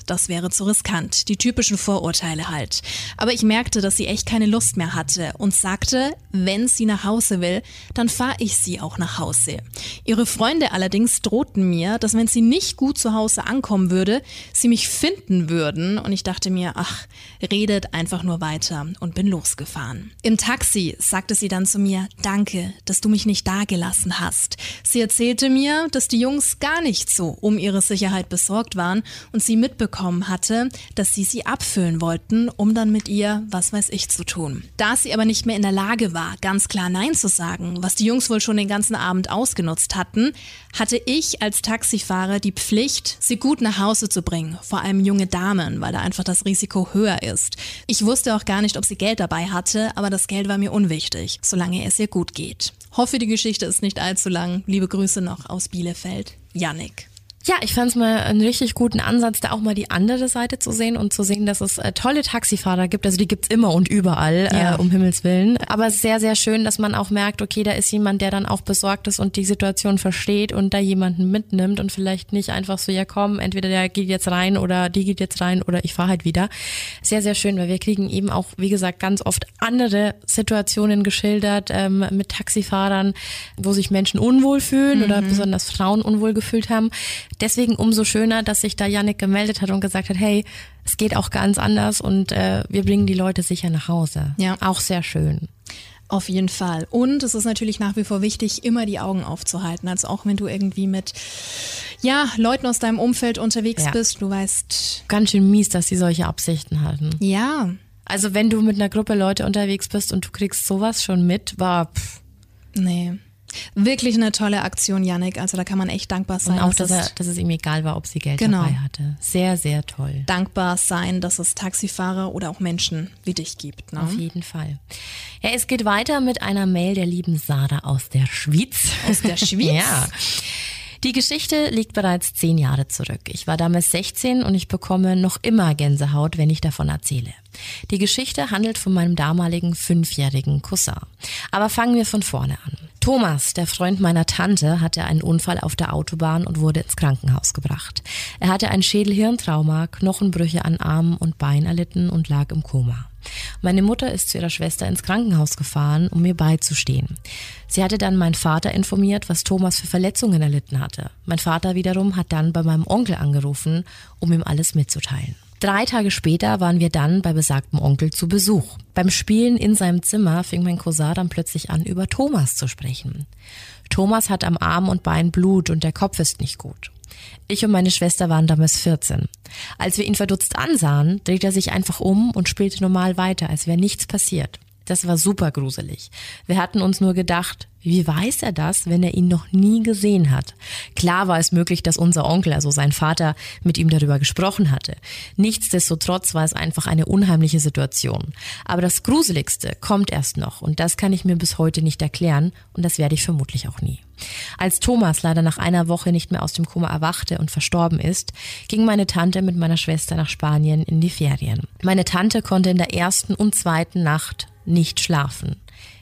das wäre zu riskant. Die typischen Vorurteile halt. Aber ich merkte, dass sie echt keine Lust mehr hatte und sagte, wenn sie nach Hause will, dann fahre ich sie auch nach Hause. Ihre Freunde allerdings drohten mir, dass wenn sie nicht gut zu Hause ankommen würde, sie mich finden würden und ich dachte mir, ach, redet einfach nur weiter und bin losgefahren. Im Taxi sagte sie dann zu mir, danke, dass du mich nicht dagelassen hast. Sie erzählte mir, dass die Jungs gar nicht so um ihre Sicherheit besorgt waren und sie mitbekommen bekommen hatte, dass sie sie abfüllen wollten, um dann mit ihr, was weiß ich, zu tun. Da sie aber nicht mehr in der Lage war, ganz klar Nein zu sagen, was die Jungs wohl schon den ganzen Abend ausgenutzt hatten, hatte ich als Taxifahrer die Pflicht, sie gut nach Hause zu bringen, vor allem junge Damen, weil da einfach das Risiko höher ist. Ich wusste auch gar nicht, ob sie Geld dabei hatte, aber das Geld war mir unwichtig, solange es ihr gut geht. Hoffe, die Geschichte ist nicht allzu lang. Liebe Grüße noch aus Bielefeld. Yannick. Ja, ich fand es mal einen richtig guten Ansatz, da auch mal die andere Seite zu sehen und zu sehen, dass es äh, tolle Taxifahrer gibt. Also die gibt's immer und überall, äh, ja. äh, um Himmels Willen. Aber sehr, sehr schön, dass man auch merkt, okay, da ist jemand, der dann auch besorgt ist und die Situation versteht und da jemanden mitnimmt und vielleicht nicht einfach so, ja komm, entweder der geht jetzt rein oder die geht jetzt rein oder ich fahre halt wieder. Sehr, sehr schön, weil wir kriegen eben auch, wie gesagt, ganz oft andere Situationen geschildert ähm, mit Taxifahrern, wo sich Menschen unwohl fühlen mhm. oder besonders Frauen unwohl gefühlt haben deswegen umso schöner, dass sich da Yannick gemeldet hat und gesagt hat, hey, es geht auch ganz anders und äh, wir bringen die Leute sicher nach Hause. Ja. Auch sehr schön. Auf jeden Fall. Und es ist natürlich nach wie vor wichtig, immer die Augen aufzuhalten. Also auch wenn du irgendwie mit ja, Leuten aus deinem Umfeld unterwegs ja. bist, du weißt. Ganz schön mies, dass sie solche Absichten hatten. Ja. Also wenn du mit einer Gruppe Leute unterwegs bist und du kriegst sowas schon mit, war. Pff. Nee. Wirklich eine tolle Aktion, Yannick. Also da kann man echt dankbar sein. Und auch, dass, er, dass es ihm egal war, ob sie Geld genau. dabei hatte. Sehr, sehr toll. Dankbar sein, dass es Taxifahrer oder auch Menschen wie dich gibt. Ne? Auf jeden Fall. Ja, es geht weiter mit einer Mail der lieben Sarah aus der Schweiz. Aus der Schweiz? ja. Die Geschichte liegt bereits zehn Jahre zurück. Ich war damals 16 und ich bekomme noch immer Gänsehaut, wenn ich davon erzähle. Die Geschichte handelt von meinem damaligen fünfjährigen Cousin. Aber fangen wir von vorne an. Thomas, der Freund meiner Tante, hatte einen Unfall auf der Autobahn und wurde ins Krankenhaus gebracht. Er hatte ein Schädelhirntrauma, Knochenbrüche an Armen und Beinen erlitten und lag im Koma. Meine Mutter ist zu ihrer Schwester ins Krankenhaus gefahren, um mir beizustehen. Sie hatte dann meinen Vater informiert, was Thomas für Verletzungen erlitten hatte. Mein Vater wiederum hat dann bei meinem Onkel angerufen, um ihm alles mitzuteilen. Drei Tage später waren wir dann bei besagtem Onkel zu Besuch. Beim Spielen in seinem Zimmer fing mein Cousin dann plötzlich an, über Thomas zu sprechen. Thomas hat am Arm und Bein Blut und der Kopf ist nicht gut. Ich und meine Schwester waren damals 14. Als wir ihn verdutzt ansahen, dreht er sich einfach um und spielte normal weiter, als wäre nichts passiert. Das war super gruselig. Wir hatten uns nur gedacht, wie weiß er das, wenn er ihn noch nie gesehen hat? Klar war es möglich, dass unser Onkel, also sein Vater, mit ihm darüber gesprochen hatte. Nichtsdestotrotz war es einfach eine unheimliche Situation. Aber das Gruseligste kommt erst noch und das kann ich mir bis heute nicht erklären und das werde ich vermutlich auch nie. Als Thomas leider nach einer Woche nicht mehr aus dem Koma erwachte und verstorben ist, ging meine Tante mit meiner Schwester nach Spanien in die Ferien. Meine Tante konnte in der ersten und zweiten Nacht nicht schlafen.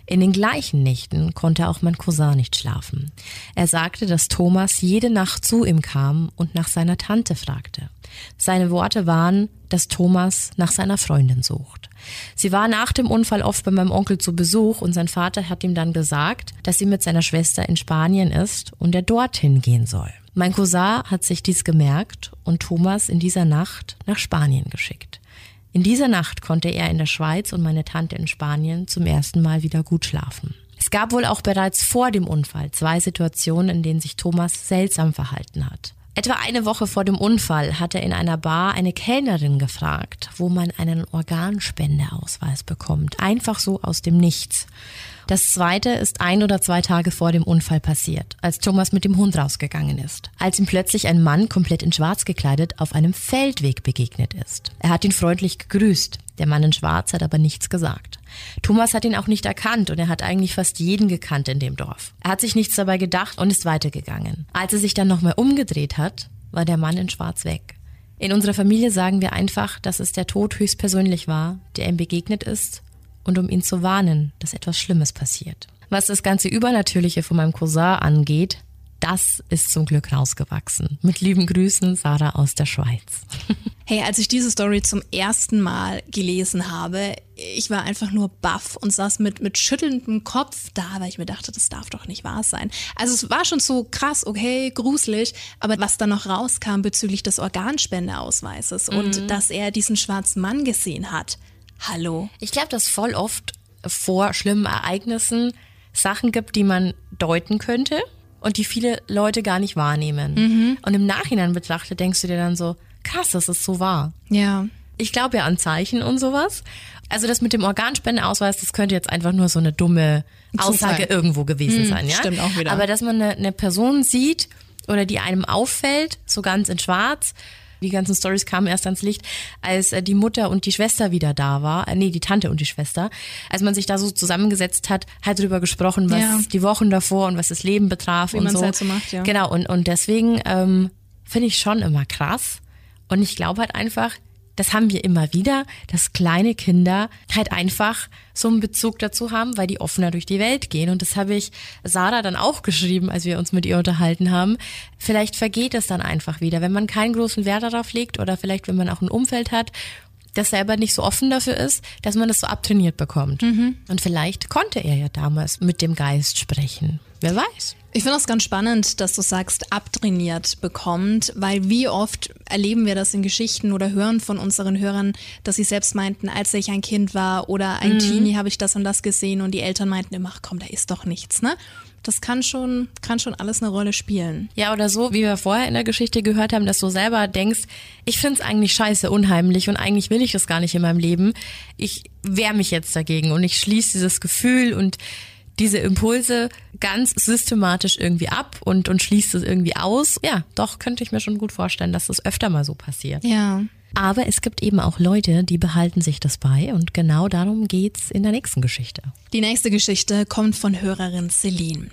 In den gleichen Nächten konnte auch mein Cousin nicht schlafen. Er sagte, dass Thomas jede Nacht zu ihm kam und nach seiner Tante fragte. Seine Worte waren, dass Thomas nach seiner Freundin sucht. Sie war nach dem Unfall oft bei meinem Onkel zu Besuch und sein Vater hat ihm dann gesagt, dass sie mit seiner Schwester in Spanien ist und er dorthin gehen soll. Mein Cousin hat sich dies gemerkt und Thomas in dieser Nacht nach Spanien geschickt. In dieser Nacht konnte er in der Schweiz und meine Tante in Spanien zum ersten Mal wieder gut schlafen. Es gab wohl auch bereits vor dem Unfall zwei Situationen, in denen sich Thomas seltsam verhalten hat. Etwa eine Woche vor dem Unfall hat er in einer Bar eine Kellnerin gefragt, wo man einen Organspendeausweis bekommt. Einfach so aus dem Nichts. Das zweite ist ein oder zwei Tage vor dem Unfall passiert, als Thomas mit dem Hund rausgegangen ist. Als ihm plötzlich ein Mann komplett in schwarz gekleidet auf einem Feldweg begegnet ist. Er hat ihn freundlich gegrüßt. Der Mann in schwarz hat aber nichts gesagt. Thomas hat ihn auch nicht erkannt und er hat eigentlich fast jeden gekannt in dem Dorf. Er hat sich nichts dabei gedacht und ist weitergegangen. Als er sich dann nochmal umgedreht hat, war der Mann in schwarz weg. In unserer Familie sagen wir einfach, dass es der Tod höchstpersönlich war, der ihm begegnet ist und um ihn zu warnen, dass etwas Schlimmes passiert. Was das ganze Übernatürliche von meinem Cousin angeht, das ist zum Glück rausgewachsen. Mit lieben Grüßen, Sarah aus der Schweiz. Hey, als ich diese Story zum ersten Mal gelesen habe, ich war einfach nur baff und saß mit, mit schüttelndem Kopf da, weil ich mir dachte, das darf doch nicht wahr sein. Also es war schon so krass, okay, gruselig, aber was dann noch rauskam bezüglich des Organspendeausweises mhm. und dass er diesen schwarzen Mann gesehen hat. Hallo. Ich glaube, dass voll oft vor schlimmen Ereignissen Sachen gibt, die man deuten könnte und die viele Leute gar nicht wahrnehmen. Mhm. Und im Nachhinein betrachtet denkst du dir dann so, krass, das ist so wahr. Ja. Ich glaube ja an Zeichen und sowas. Also das mit dem Organspendeausweis, das könnte jetzt einfach nur so eine dumme Aussage Zufall. irgendwo gewesen hm, sein, ja? Stimmt auch wieder. Aber dass man eine, eine Person sieht oder die einem auffällt, so ganz in schwarz, die ganzen Stories kamen erst ans Licht, als äh, die Mutter und die Schwester wieder da war, äh, nee, die Tante und die Schwester, als man sich da so zusammengesetzt hat, hat drüber gesprochen, was ja. die Wochen davor und was das Leben betraf Wie und so. Halt so macht, ja. Genau, und, und deswegen ähm, finde ich schon immer krass. Und ich glaube halt einfach, das haben wir immer wieder, dass kleine Kinder halt einfach so einen Bezug dazu haben, weil die offener durch die Welt gehen. Und das habe ich Sarah dann auch geschrieben, als wir uns mit ihr unterhalten haben. Vielleicht vergeht es dann einfach wieder, wenn man keinen großen Wert darauf legt oder vielleicht, wenn man auch ein Umfeld hat, das selber nicht so offen dafür ist, dass man das so abtrainiert bekommt. Mhm. Und vielleicht konnte er ja damals mit dem Geist sprechen. Wer weiß. Ich finde das ganz spannend, dass du sagst, abtrainiert bekommt, weil wie oft erleben wir das in Geschichten oder hören von unseren Hörern, dass sie selbst meinten, als ich ein Kind war oder ein mhm. Teenie habe ich das und das gesehen und die Eltern meinten immer, ach komm, da ist doch nichts, ne? Das kann schon, kann schon alles eine Rolle spielen. Ja, oder so, wie wir vorher in der Geschichte gehört haben, dass du selber denkst, ich finde es eigentlich scheiße unheimlich und eigentlich will ich das gar nicht in meinem Leben. Ich wehre mich jetzt dagegen und ich schließe dieses Gefühl und diese Impulse ganz systematisch irgendwie ab und, und schließt es irgendwie aus. Ja, doch könnte ich mir schon gut vorstellen, dass das öfter mal so passiert. Ja. Aber es gibt eben auch Leute, die behalten sich das bei und genau darum geht's in der nächsten Geschichte. Die nächste Geschichte kommt von Hörerin Celine.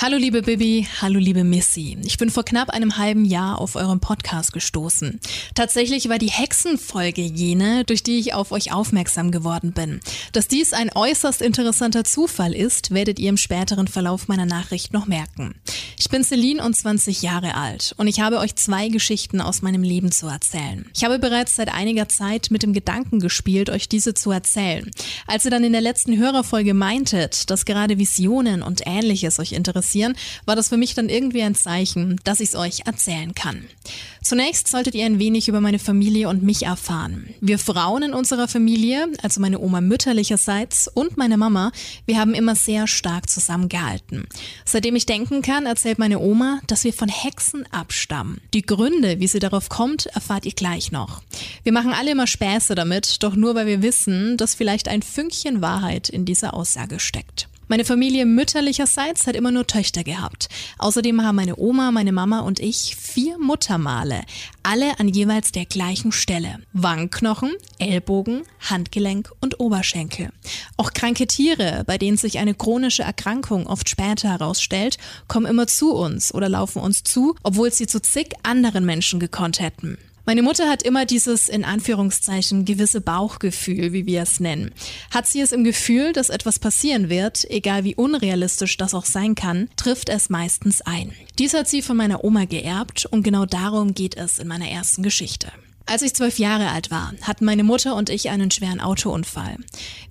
Hallo liebe Bibi, hallo liebe Missy. Ich bin vor knapp einem halben Jahr auf eurem Podcast gestoßen. Tatsächlich war die Hexenfolge jene, durch die ich auf euch aufmerksam geworden bin. Dass dies ein äußerst interessanter Zufall ist, werdet ihr im späteren Verlauf meiner Nachricht noch merken. Ich bin Celine und 20 Jahre alt und ich habe euch zwei Geschichten aus meinem Leben zu erzählen. Ich habe bereits seit einiger Zeit mit dem Gedanken gespielt, euch diese zu erzählen. Als ihr dann in der letzten Hörerfolge meintet, dass gerade Visionen und ähnliches euch interessieren, war das für mich dann irgendwie ein Zeichen, dass ich es euch erzählen kann. Zunächst solltet ihr ein wenig über meine Familie und mich erfahren. Wir Frauen in unserer Familie, also meine Oma mütterlicherseits und meine Mama, wir haben immer sehr stark zusammengehalten. Seitdem ich denken kann, erzählt meine Oma, dass wir von Hexen abstammen. Die Gründe, wie sie darauf kommt, erfahrt ihr gleich noch. Wir machen alle immer Späße damit, doch nur weil wir wissen, dass vielleicht ein Fünkchen Wahrheit in dieser Aussage steckt. Meine Familie mütterlicherseits hat immer nur Töchter gehabt. Außerdem haben meine Oma, meine Mama und ich vier Muttermale, alle an jeweils der gleichen Stelle. Wangenknochen, Ellbogen, Handgelenk und Oberschenkel. Auch kranke Tiere, bei denen sich eine chronische Erkrankung oft später herausstellt, kommen immer zu uns oder laufen uns zu, obwohl sie zu zig anderen Menschen gekonnt hätten. Meine Mutter hat immer dieses in Anführungszeichen gewisse Bauchgefühl, wie wir es nennen. Hat sie es im Gefühl, dass etwas passieren wird, egal wie unrealistisch das auch sein kann, trifft es meistens ein. Dies hat sie von meiner Oma geerbt und genau darum geht es in meiner ersten Geschichte. Als ich zwölf Jahre alt war, hatten meine Mutter und ich einen schweren Autounfall.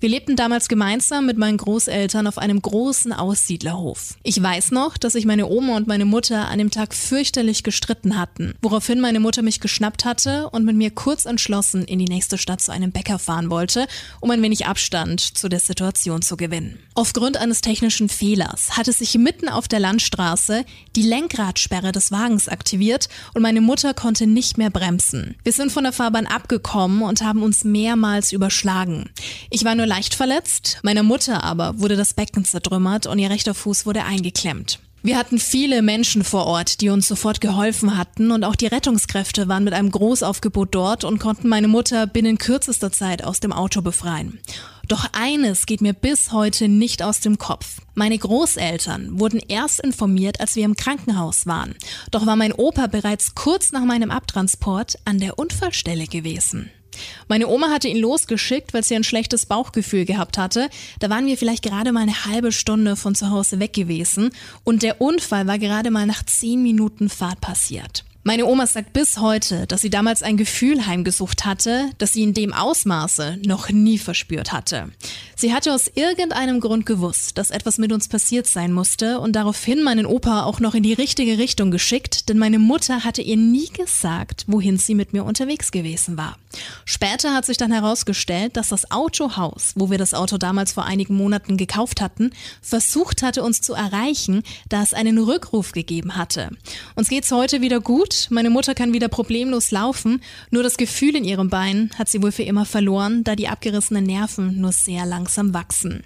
Wir lebten damals gemeinsam mit meinen Großeltern auf einem großen Aussiedlerhof. Ich weiß noch, dass sich meine Oma und meine Mutter an dem Tag fürchterlich gestritten hatten, woraufhin meine Mutter mich geschnappt hatte und mit mir kurz entschlossen in die nächste Stadt zu einem Bäcker fahren wollte, um ein wenig Abstand zu der Situation zu gewinnen. Aufgrund eines technischen Fehlers hatte sich mitten auf der Landstraße die Lenkradsperre des Wagens aktiviert und meine Mutter konnte nicht mehr bremsen. Wir sind von der Fahrbahn abgekommen und haben uns mehrmals überschlagen. Ich war nur leicht verletzt, meiner Mutter aber wurde das Becken zertrümmert und ihr rechter Fuß wurde eingeklemmt. Wir hatten viele Menschen vor Ort, die uns sofort geholfen hatten und auch die Rettungskräfte waren mit einem Großaufgebot dort und konnten meine Mutter binnen kürzester Zeit aus dem Auto befreien. Doch eines geht mir bis heute nicht aus dem Kopf. Meine Großeltern wurden erst informiert, als wir im Krankenhaus waren. Doch war mein Opa bereits kurz nach meinem Abtransport an der Unfallstelle gewesen. Meine Oma hatte ihn losgeschickt, weil sie ein schlechtes Bauchgefühl gehabt hatte. Da waren wir vielleicht gerade mal eine halbe Stunde von zu Hause weg gewesen und der Unfall war gerade mal nach zehn Minuten Fahrt passiert. Meine Oma sagt bis heute, dass sie damals ein Gefühl heimgesucht hatte, das sie in dem Ausmaße noch nie verspürt hatte. Sie hatte aus irgendeinem Grund gewusst, dass etwas mit uns passiert sein musste und daraufhin meinen Opa auch noch in die richtige Richtung geschickt, denn meine Mutter hatte ihr nie gesagt, wohin sie mit mir unterwegs gewesen war. Später hat sich dann herausgestellt, dass das Autohaus, wo wir das Auto damals vor einigen Monaten gekauft hatten, versucht hatte, uns zu erreichen, da es einen Rückruf gegeben hatte. Uns geht's heute wieder gut, meine Mutter kann wieder problemlos laufen, nur das Gefühl in ihrem Bein hat sie wohl für immer verloren, da die abgerissenen Nerven nur sehr langsam wachsen.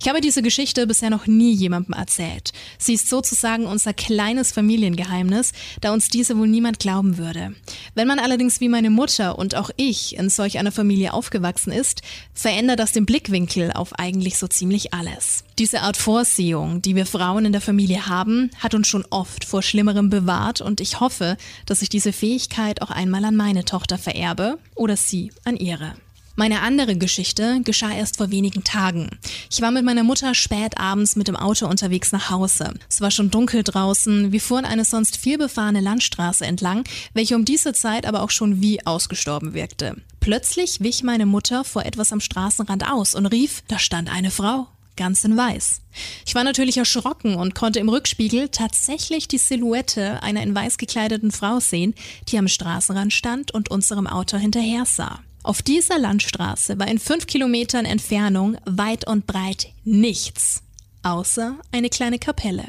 Ich habe diese Geschichte bisher noch nie jemandem erzählt. Sie ist sozusagen unser kleines Familiengeheimnis, da uns diese wohl niemand glauben würde. Wenn man allerdings wie meine Mutter und auch ich in solch einer Familie aufgewachsen ist, verändert das den Blickwinkel auf eigentlich so ziemlich alles. Diese Art Vorsehung, die wir Frauen in der Familie haben, hat uns schon oft vor Schlimmerem bewahrt und ich hoffe, dass ich diese Fähigkeit auch einmal an meine Tochter vererbe oder sie an ihre. Meine andere Geschichte geschah erst vor wenigen Tagen. Ich war mit meiner Mutter spät abends mit dem Auto unterwegs nach Hause. Es war schon dunkel draußen. Wir fuhren eine sonst vielbefahrene Landstraße entlang, welche um diese Zeit aber auch schon wie ausgestorben wirkte. Plötzlich wich meine Mutter vor etwas am Straßenrand aus und rief, da stand eine Frau ganz in weiß. Ich war natürlich erschrocken und konnte im Rückspiegel tatsächlich die Silhouette einer in weiß gekleideten Frau sehen, die am Straßenrand stand und unserem Auto hinterher sah. Auf dieser Landstraße war in fünf Kilometern Entfernung weit und breit nichts, außer eine kleine Kapelle.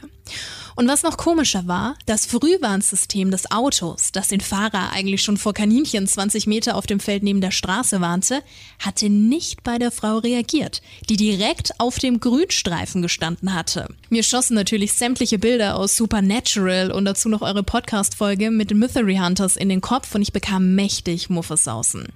Und was noch komischer war, das Frühwarnsystem des Autos, das den Fahrer eigentlich schon vor Kaninchen 20 Meter auf dem Feld neben der Straße warnte, hatte nicht bei der Frau reagiert, die direkt auf dem Grünstreifen gestanden hatte. Mir schossen natürlich sämtliche Bilder aus Supernatural und dazu noch eure Podcast-Folge mit den Mystery Hunters in den Kopf und ich bekam mächtig Muffesausen.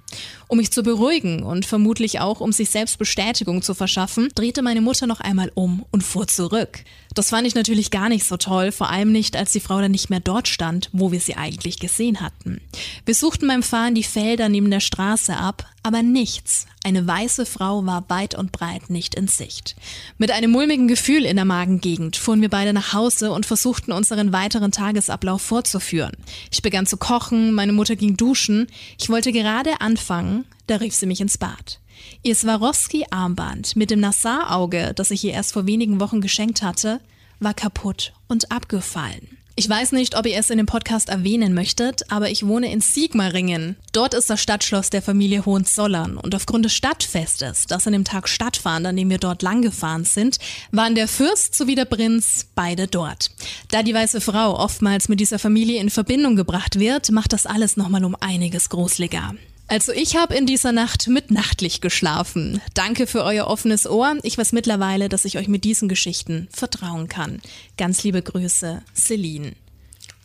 Um mich zu beruhigen und vermutlich auch um sich selbst Bestätigung zu verschaffen, drehte meine Mutter noch einmal um und fuhr zurück. Das fand ich natürlich gar nicht so toll, vor allem nicht, als die Frau dann nicht mehr dort stand, wo wir sie eigentlich gesehen hatten. Wir suchten beim Fahren die Felder neben der Straße ab, aber nichts. Eine weiße Frau war weit und breit nicht in Sicht. Mit einem mulmigen Gefühl in der Magengegend fuhren wir beide nach Hause und versuchten unseren weiteren Tagesablauf fortzuführen. Ich begann zu kochen, meine Mutter ging duschen. Ich wollte gerade anfangen, da rief sie mich ins Bad. Ihr Swarovski-Armband mit dem Nassar-Auge, das ich ihr erst vor wenigen Wochen geschenkt hatte, war kaputt und abgefallen. Ich weiß nicht, ob ihr es in dem Podcast erwähnen möchtet, aber ich wohne in Sigmaringen. Dort ist das Stadtschloss der Familie Hohenzollern und aufgrund des Stadtfestes, das an dem Tag stattfand, an dem wir dort langgefahren sind, waren der Fürst sowie der Prinz beide dort. Da die weiße Frau oftmals mit dieser Familie in Verbindung gebracht wird, macht das alles nochmal um einiges gruseliger. Also ich habe in dieser Nacht mit Nachtlicht geschlafen. Danke für euer offenes Ohr. Ich weiß mittlerweile, dass ich euch mit diesen Geschichten vertrauen kann. Ganz liebe Grüße, Celine.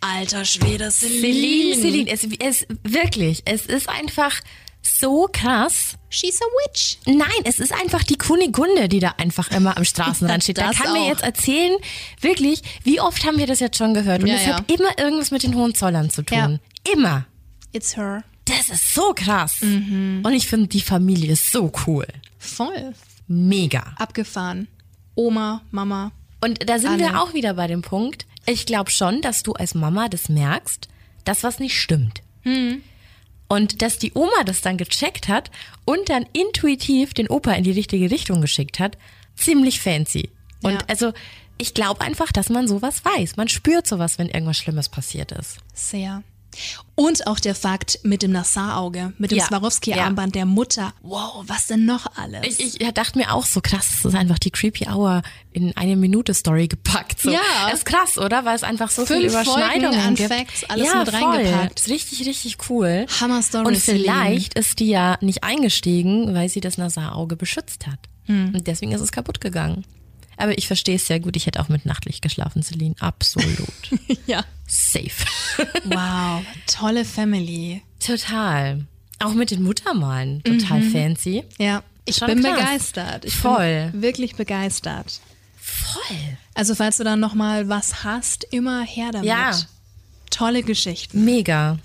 Alter Schwede, Celine. Celine, Celine, es ist wirklich, es ist einfach so krass. She's a witch. Nein, es ist einfach die Kunigunde, die da einfach immer am Straßenrand steht. Da kann mir jetzt erzählen, wirklich, wie oft haben wir das jetzt schon gehört? Und Ja, es ja. hat immer irgendwas mit den Hohenzollern zu tun. Immer. It's her. Das ist so krass. Mhm. Und ich finde die Familie so cool. Voll. Mega. Abgefahren. Oma, Mama. Und da sind Alle. wir auch wieder bei dem Punkt. Ich glaube schon, dass du als Mama das merkst, dass was nicht stimmt. Hm. Und dass die Oma das dann gecheckt hat und dann intuitiv den Opa in die richtige Richtung geschickt hat, ziemlich fancy. Und Ja. also ich glaube einfach, dass man sowas weiß. Man spürt sowas, wenn irgendwas Schlimmes passiert ist. Sehr. Und auch der Fakt mit dem Nassar-Auge, mit dem Ja. Swarovski-Armband der Mutter. Wow, was denn noch alles? Ich, ich ja, dachte mir auch so krass, das ist einfach die Creepy Hour in eine Minute Story gepackt. So. Ja. Das ist krass, oder? Weil es einfach so Fünf viele Überschneidungen Folgen an gibt. Facts, alles ja, mit voll. reingepackt. Ist richtig, richtig cool. Hammer-Story, Und Celine. vielleicht ist die ja nicht eingestiegen, weil sie das Nazar-Auge beschützt hat. Hm. Und deswegen ist es kaputt gegangen. Aber ich verstehe es sehr gut. Ich hätte auch mit Nachtlicht geschlafen, Celine. Absolut. ja. Safe. Wow, tolle Family. Total. Auch mit den Muttermalen. Total fancy. Ja, ich Schon bin krass. begeistert. Ich Voll. bin wirklich begeistert. Voll. Also falls du dann noch mal was hast, immer her damit. Ja. Tolle Geschichten. Mega.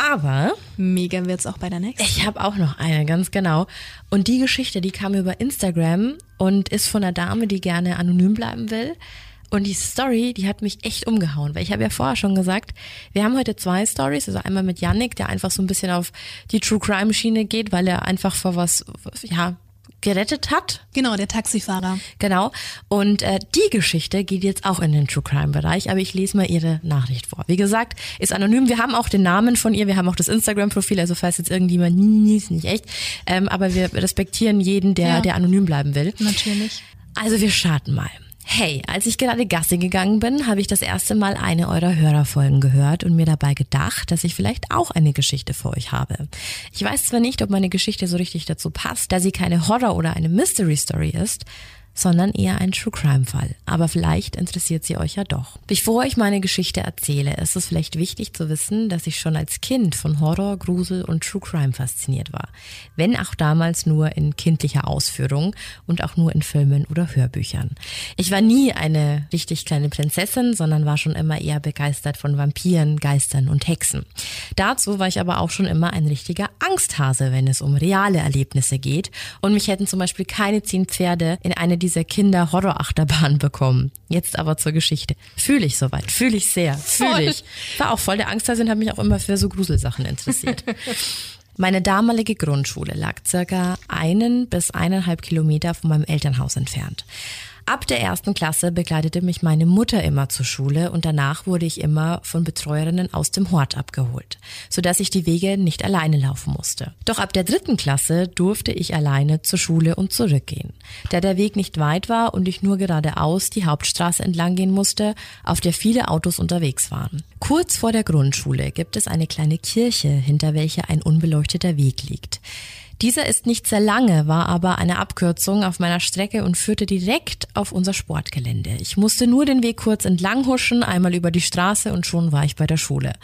Aber Mega wird's auch bei der nächsten. Ich habe auch noch eine, ganz genau. Und die Geschichte, die kam über Instagram und ist von einer Dame, die gerne anonym bleiben will. Und die Story, die hat mich echt umgehauen, weil ich habe ja vorher schon gesagt, wir haben heute zwei Stories, also einmal mit Yannick, der einfach so ein bisschen auf die True Crime Schiene geht, weil er einfach vor was, ja, gerettet hat, Genau, der Taxifahrer. Genau. Und äh, die Geschichte geht jetzt auch in den True Crime Bereich, aber ich lese mal ihre Nachricht vor. Wie gesagt, ist anonym. Wir haben auch den Namen von ihr, wir haben auch das Instagram-Profil, also falls jetzt irgendjemand, nee, ist nicht echt. Ähm, aber wir respektieren jeden, der, Ja. der anonym bleiben will. Natürlich. Also wir starten mal. Hey, als ich gerade Gassi gegangen bin, habe ich das erste Mal eine eurer Hörerfolgen gehört und mir dabei gedacht, dass ich vielleicht auch eine Geschichte für euch habe. Ich weiß zwar nicht, ob meine Geschichte so richtig dazu passt, da sie keine Horror- oder eine Mystery-Story ist, sondern eher ein True Crime Fall. Aber vielleicht interessiert sie euch ja doch. Bevor ich meine Geschichte erzähle, ist es vielleicht wichtig zu wissen, dass ich schon als Kind von Horror, Grusel und True Crime fasziniert war. Wenn auch damals nur in kindlicher Ausführung und auch nur in Filmen oder Hörbüchern. Ich war nie eine richtig kleine Prinzessin, sondern war schon immer eher begeistert von Vampiren, Geistern und Hexen. Dazu war ich aber auch schon immer ein richtiger Angsthase, wenn es um reale Erlebnisse geht. Und mich hätten zum Beispiel keine zehn Pferde in eine dieser Kinder-Horror-Achterbahnen bekommen. Jetzt aber zur Geschichte. Fühle ich soweit, fühle ich sehr, fühle ich. War auch voll der Angsthase und habe mich auch immer für so Gruselsachen interessiert. Meine damalige Grundschule lag circa einen bis eineinhalb Kilometer von meinem Elternhaus entfernt. Ab der ersten Klasse begleitete mich meine Mutter immer zur Schule und danach wurde ich immer von Betreuerinnen aus dem Hort abgeholt, sodass ich die Wege nicht alleine laufen musste. Doch ab der dritten Klasse durfte ich alleine zur Schule und zurückgehen. Da der Weg nicht weit war und ich nur geradeaus die Hauptstraße entlang gehen musste, auf der viele Autos unterwegs waren. Kurz vor der Grundschule gibt es eine kleine Kirche, hinter welcher ein unbeleuchteter Weg liegt. Dieser ist nicht sehr lange, war aber eine Abkürzung auf meiner Strecke und führte direkt auf unser Sportgelände. Ich musste nur den Weg kurz entlang huschen, einmal über die Straße und schon war ich bei der Schule.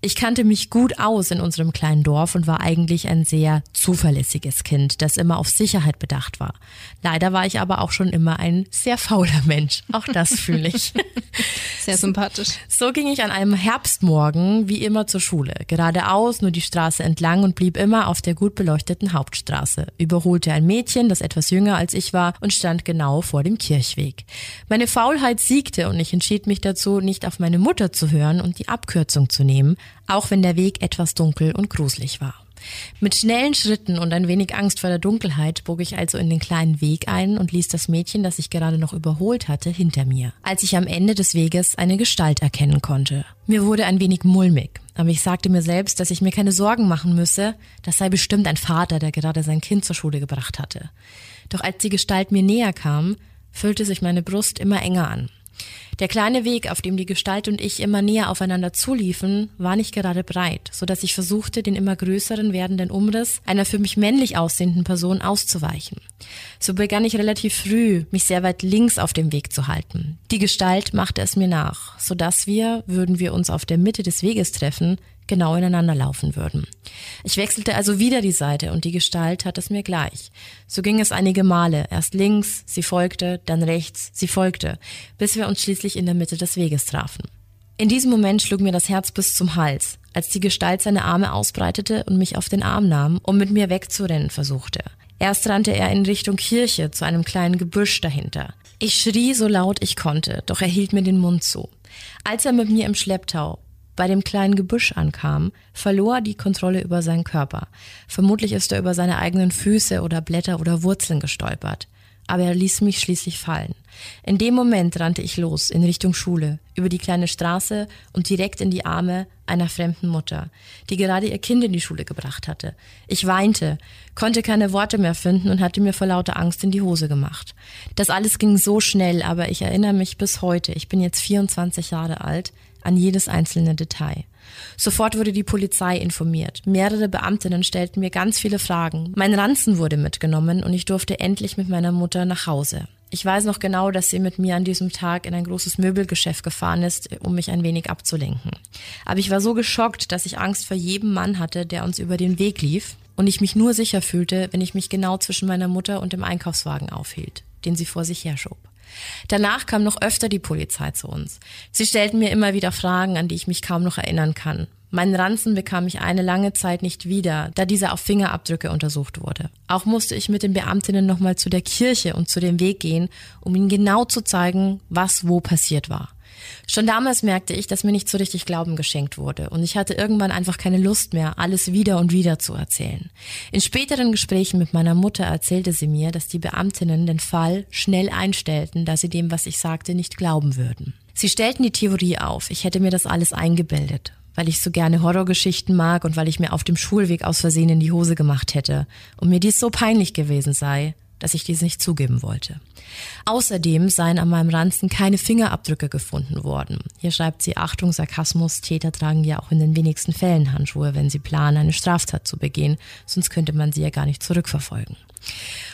Ich kannte mich gut aus in unserem kleinen Dorf und war eigentlich ein sehr zuverlässiges Kind, das immer auf Sicherheit bedacht war. Leider war ich aber auch schon immer ein sehr fauler Mensch. Auch das fühle ich. Sehr sympathisch. So ging ich an einem Herbstmorgen wie immer zur Schule, geradeaus nur die Straße entlang und blieb immer auf der gut beleuchteten Hauptstraße, überholte ein Mädchen, das etwas jünger als ich war und stand genau vor dem Kirchweg. Meine Faulheit siegte und ich entschied mich dazu, nicht auf meine Mutter zu hören und die Abkürzung zu nehmen, auch wenn der Weg etwas dunkel und gruselig war. Mit schnellen Schritten und ein wenig Angst vor der Dunkelheit bog ich also in den kleinen Weg ein und ließ das Mädchen, das ich gerade noch überholt hatte, hinter mir. Als ich am Ende des Weges eine Gestalt erkennen konnte. Mir wurde ein wenig mulmig, aber ich sagte mir selbst, dass ich mir keine Sorgen machen müsse, das sei bestimmt ein Vater, der gerade sein Kind zur Schule gebracht hatte. Doch als die Gestalt mir näher kam, füllte sich meine Brust immer enger an. Der kleine Weg, auf dem die Gestalt und ich immer näher aufeinander zuliefen, war nicht gerade breit, so dass ich versuchte, den immer größeren werdenden Umriss einer für mich männlich aussehenden Person auszuweichen. So begann ich relativ früh, mich sehr weit links auf dem Weg zu halten. Die Gestalt machte es mir nach, so dass wir, würden wir uns auf der Mitte des Weges treffen, genau ineinander laufen würden. Ich wechselte also wieder die Seite und die Gestalt tat es mir gleich. So ging es einige Male, erst links, sie folgte, dann rechts, sie folgte, bis wir uns schließlich in der Mitte des Weges trafen. In diesem Moment schlug mir das Herz bis zum Hals, als die Gestalt seine Arme ausbreitete und mich auf den Arm nahm und mit mir wegzurennen versuchte. Erst rannte er in Richtung Kirche zu einem kleinen Gebüsch dahinter. Ich schrie so laut ich konnte, doch er hielt mir den Mund zu. Als er mit mir im Schlepptau bei dem kleinen Gebüsch ankam, verlor er die Kontrolle über seinen Körper. Vermutlich ist er über seine eigenen Füße oder Blätter oder Wurzeln gestolpert. aber er ließ mich schließlich fallen. In dem Moment rannte ich los in Richtung Schule, über die kleine Straße und direkt in die Arme einer fremden Mutter, die gerade ihr Kind in die Schule gebracht hatte. Ich weinte, konnte keine Worte mehr finden und hatte mir vor lauter Angst in die Hose gemacht. Das alles ging so schnell, aber ich erinnere mich bis heute, ich bin jetzt 24 Jahre alt, an jedes einzelne Detail. Sofort wurde die Polizei informiert. Mehrere Beamtinnen stellten mir ganz viele Fragen. Mein Ranzen wurde mitgenommen und ich durfte endlich mit meiner Mutter nach Hause. Ich weiß noch genau, dass sie mit mir an diesem Tag in ein großes Möbelgeschäft gefahren ist, um mich ein wenig abzulenken. Aber ich war so geschockt, dass ich Angst vor jedem Mann hatte, der uns über den Weg lief und ich mich nur sicher fühlte, wenn ich mich genau zwischen meiner Mutter und dem Einkaufswagen aufhielt, den sie vor sich herschob. Danach kam noch öfter die Polizei zu uns. Sie stellten mir immer wieder Fragen, an die ich mich kaum noch erinnern kann. Meinen Ranzen bekam ich eine lange Zeit nicht wieder, da dieser auf Fingerabdrücke untersucht wurde. Auch musste ich mit den Beamtinnen nochmal zu der Kirche und zu dem Weg gehen, um ihnen genau zu zeigen, was wo passiert war. Schon damals merkte ich, dass mir nicht so richtig Glauben geschenkt wurde und ich hatte irgendwann einfach keine Lust mehr, alles wieder und wieder zu erzählen. In späteren Gesprächen mit meiner Mutter erzählte sie mir, dass die Beamtinnen den Fall schnell einstellten, da sie dem, was ich sagte, nicht glauben würden. Sie stellten die Theorie auf, ich hätte mir das alles eingebildet weil ich so gerne Horrorgeschichten mag und weil ich mir auf dem Schulweg aus Versehen in die Hose gemacht hätte und mir dies so peinlich gewesen sei, dass ich dies nicht zugeben wollte. Außerdem seien an meinem Ranzen keine Fingerabdrücke gefunden worden. Hier schreibt sie Achtung, Sarkasmus, Täter tragen ja auch in den wenigsten Fällen Handschuhe, wenn sie planen, eine Straftat zu begehen, sonst könnte man sie ja gar nicht zurückverfolgen.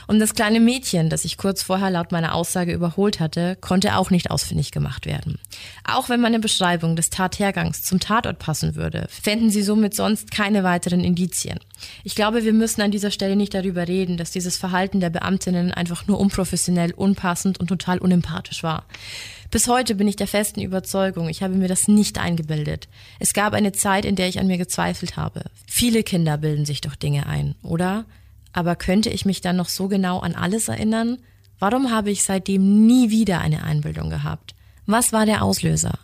Und das kleine Mädchen, das ich kurz vorher laut meiner Aussage überholt hatte, konnte auch nicht ausfindig gemacht werden. Auch wenn meine Beschreibung des Tathergangs zum Tatort passen würde, fänden sie somit sonst keine weiteren Indizien. Ich glaube, wir müssen an dieser Stelle nicht darüber reden, dass dieses Verhalten der Beamtinnen einfach nur unprofessionell, unpassend und total unempathisch war. Bis heute bin ich der festen Überzeugung, ich habe mir das nicht eingebildet. Es gab eine Zeit, in der ich an mir gezweifelt habe. Viele Kinder bilden sich doch Dinge ein, oder? Aber könnte ich mich dann noch so genau an alles erinnern? Warum habe ich seitdem nie wieder eine Einbildung gehabt? Was war der Auslöser?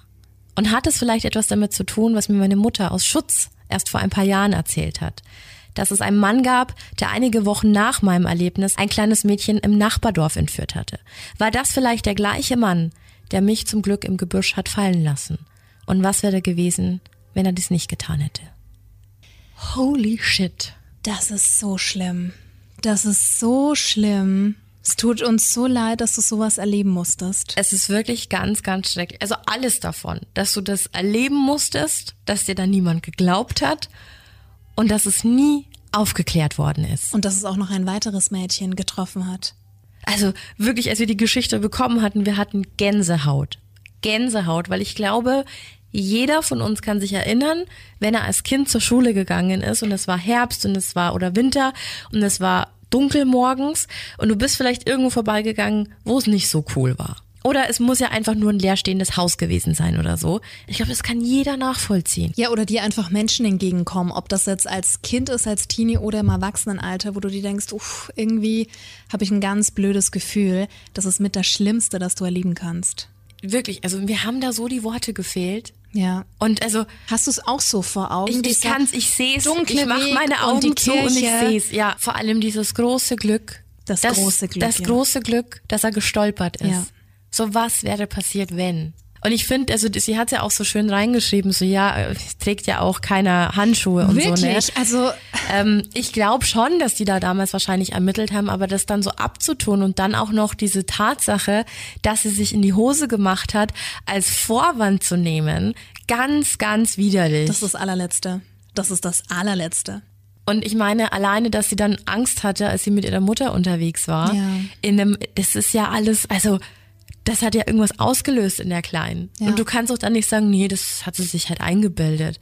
Und hat es vielleicht etwas damit zu tun, was mir meine Mutter aus Schutz erst vor ein paar Jahren erzählt hat? Dass es einen Mann gab, der einige Wochen nach meinem Erlebnis ein kleines Mädchen im Nachbardorf entführt hatte. War das vielleicht der gleiche Mann, der mich zum Glück im Gebüsch hat fallen lassen? Und was wäre gewesen, wenn er dies nicht getan hätte? Holy shit. Das ist so schlimm. Das ist so schlimm. Es tut uns so leid, dass du sowas erleben musstest. Es ist wirklich ganz, ganz schrecklich. Also alles davon, dass du das erleben musstest, dass dir da niemand geglaubt hat und dass es nie aufgeklärt worden ist. Und dass es auch noch ein weiteres Mädchen getroffen hat. Also wirklich, als wir die Geschichte bekommen hatten, wir hatten Gänsehaut. Gänsehaut, weil ich glaube, jeder von uns kann sich erinnern, wenn er als Kind zur Schule gegangen ist und es war Herbst und es war oder Winter und es war dunkel morgens und du bist vielleicht irgendwo vorbeigegangen, wo es nicht so cool war. Oder es muss ja einfach nur ein leerstehendes Haus gewesen sein oder so. Ich glaube, das kann jeder nachvollziehen. Ja, oder dir einfach Menschen entgegenkommen, ob das jetzt als Kind ist, als Teenie oder im Erwachsenenalter, wo du dir denkst, uff, irgendwie habe ich ein ganz blödes Gefühl. Das ist mit das Schlimmste, das du erleben kannst. Wirklich, also wir haben da so die Worte gefehlt. Ja. Und also hast du es auch so vor Augen? Ich, ich kann's, ich sehe es. Ich mache meine Augen und zu und ich sehe es. Ja, vor allem dieses große Glück. Das, das große Glück. Das ja. große Glück, dass er gestolpert ist. Ja. So was wäre passiert, wenn? Und ich finde, also sie hat ja auch so schön reingeschrieben, so ja, trägt ja auch keiner Handschuhe und Wirklich? so. Ne? Also ähm, ich glaube schon, dass die da damals wahrscheinlich ermittelt haben, aber das dann so abzutun und dann auch noch diese Tatsache, dass sie sich in die Hose gemacht hat, als Vorwand zu nehmen, ganz, ganz widerlich. Das ist das allerletzte. Das ist das allerletzte. Und ich meine, alleine, dass sie dann Angst hatte, als sie mit ihrer Mutter unterwegs war, Ja. in einem, das ist ja alles, also das hat ja irgendwas ausgelöst in der Kleinen. Ja. Und du kannst auch dann nicht sagen, nee, das hat sie sich halt eingebildet.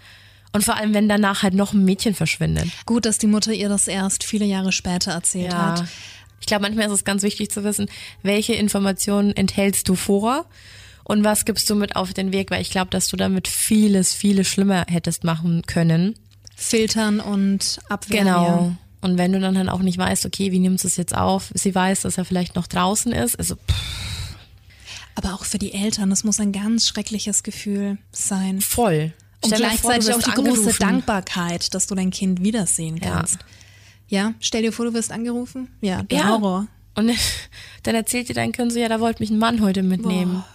Und vor allem, wenn danach halt noch ein Mädchen verschwindet. Gut, dass die Mutter ihr das erst viele Jahre später erzählt hat. Ich glaube, manchmal ist es ganz wichtig zu wissen, welche Informationen enthältst du vor und was gibst du mit auf den Weg, weil ich glaube, dass du damit vieles, vieles schlimmer hättest machen können. Filtern und abwehren. Genau. Ja. Und wenn du dann halt auch nicht weißt, okay, wie nimmst du es jetzt auf? Sie weiß, dass er vielleicht noch draußen ist. Also, pff, Aber auch für die Eltern, das muss ein ganz schreckliches Gefühl sein. voll. Und Stell vor, gleichzeitig du auch die große angerufen. Dankbarkeit, dass du dein Kind wiedersehen Ja. kannst. Ja, stell dir vor, du wirst angerufen. Ja, der Ja. Horror. Und dann erzählt dir dein Kind so, ja, da wollte mich ein Mann heute mitnehmen. Boah.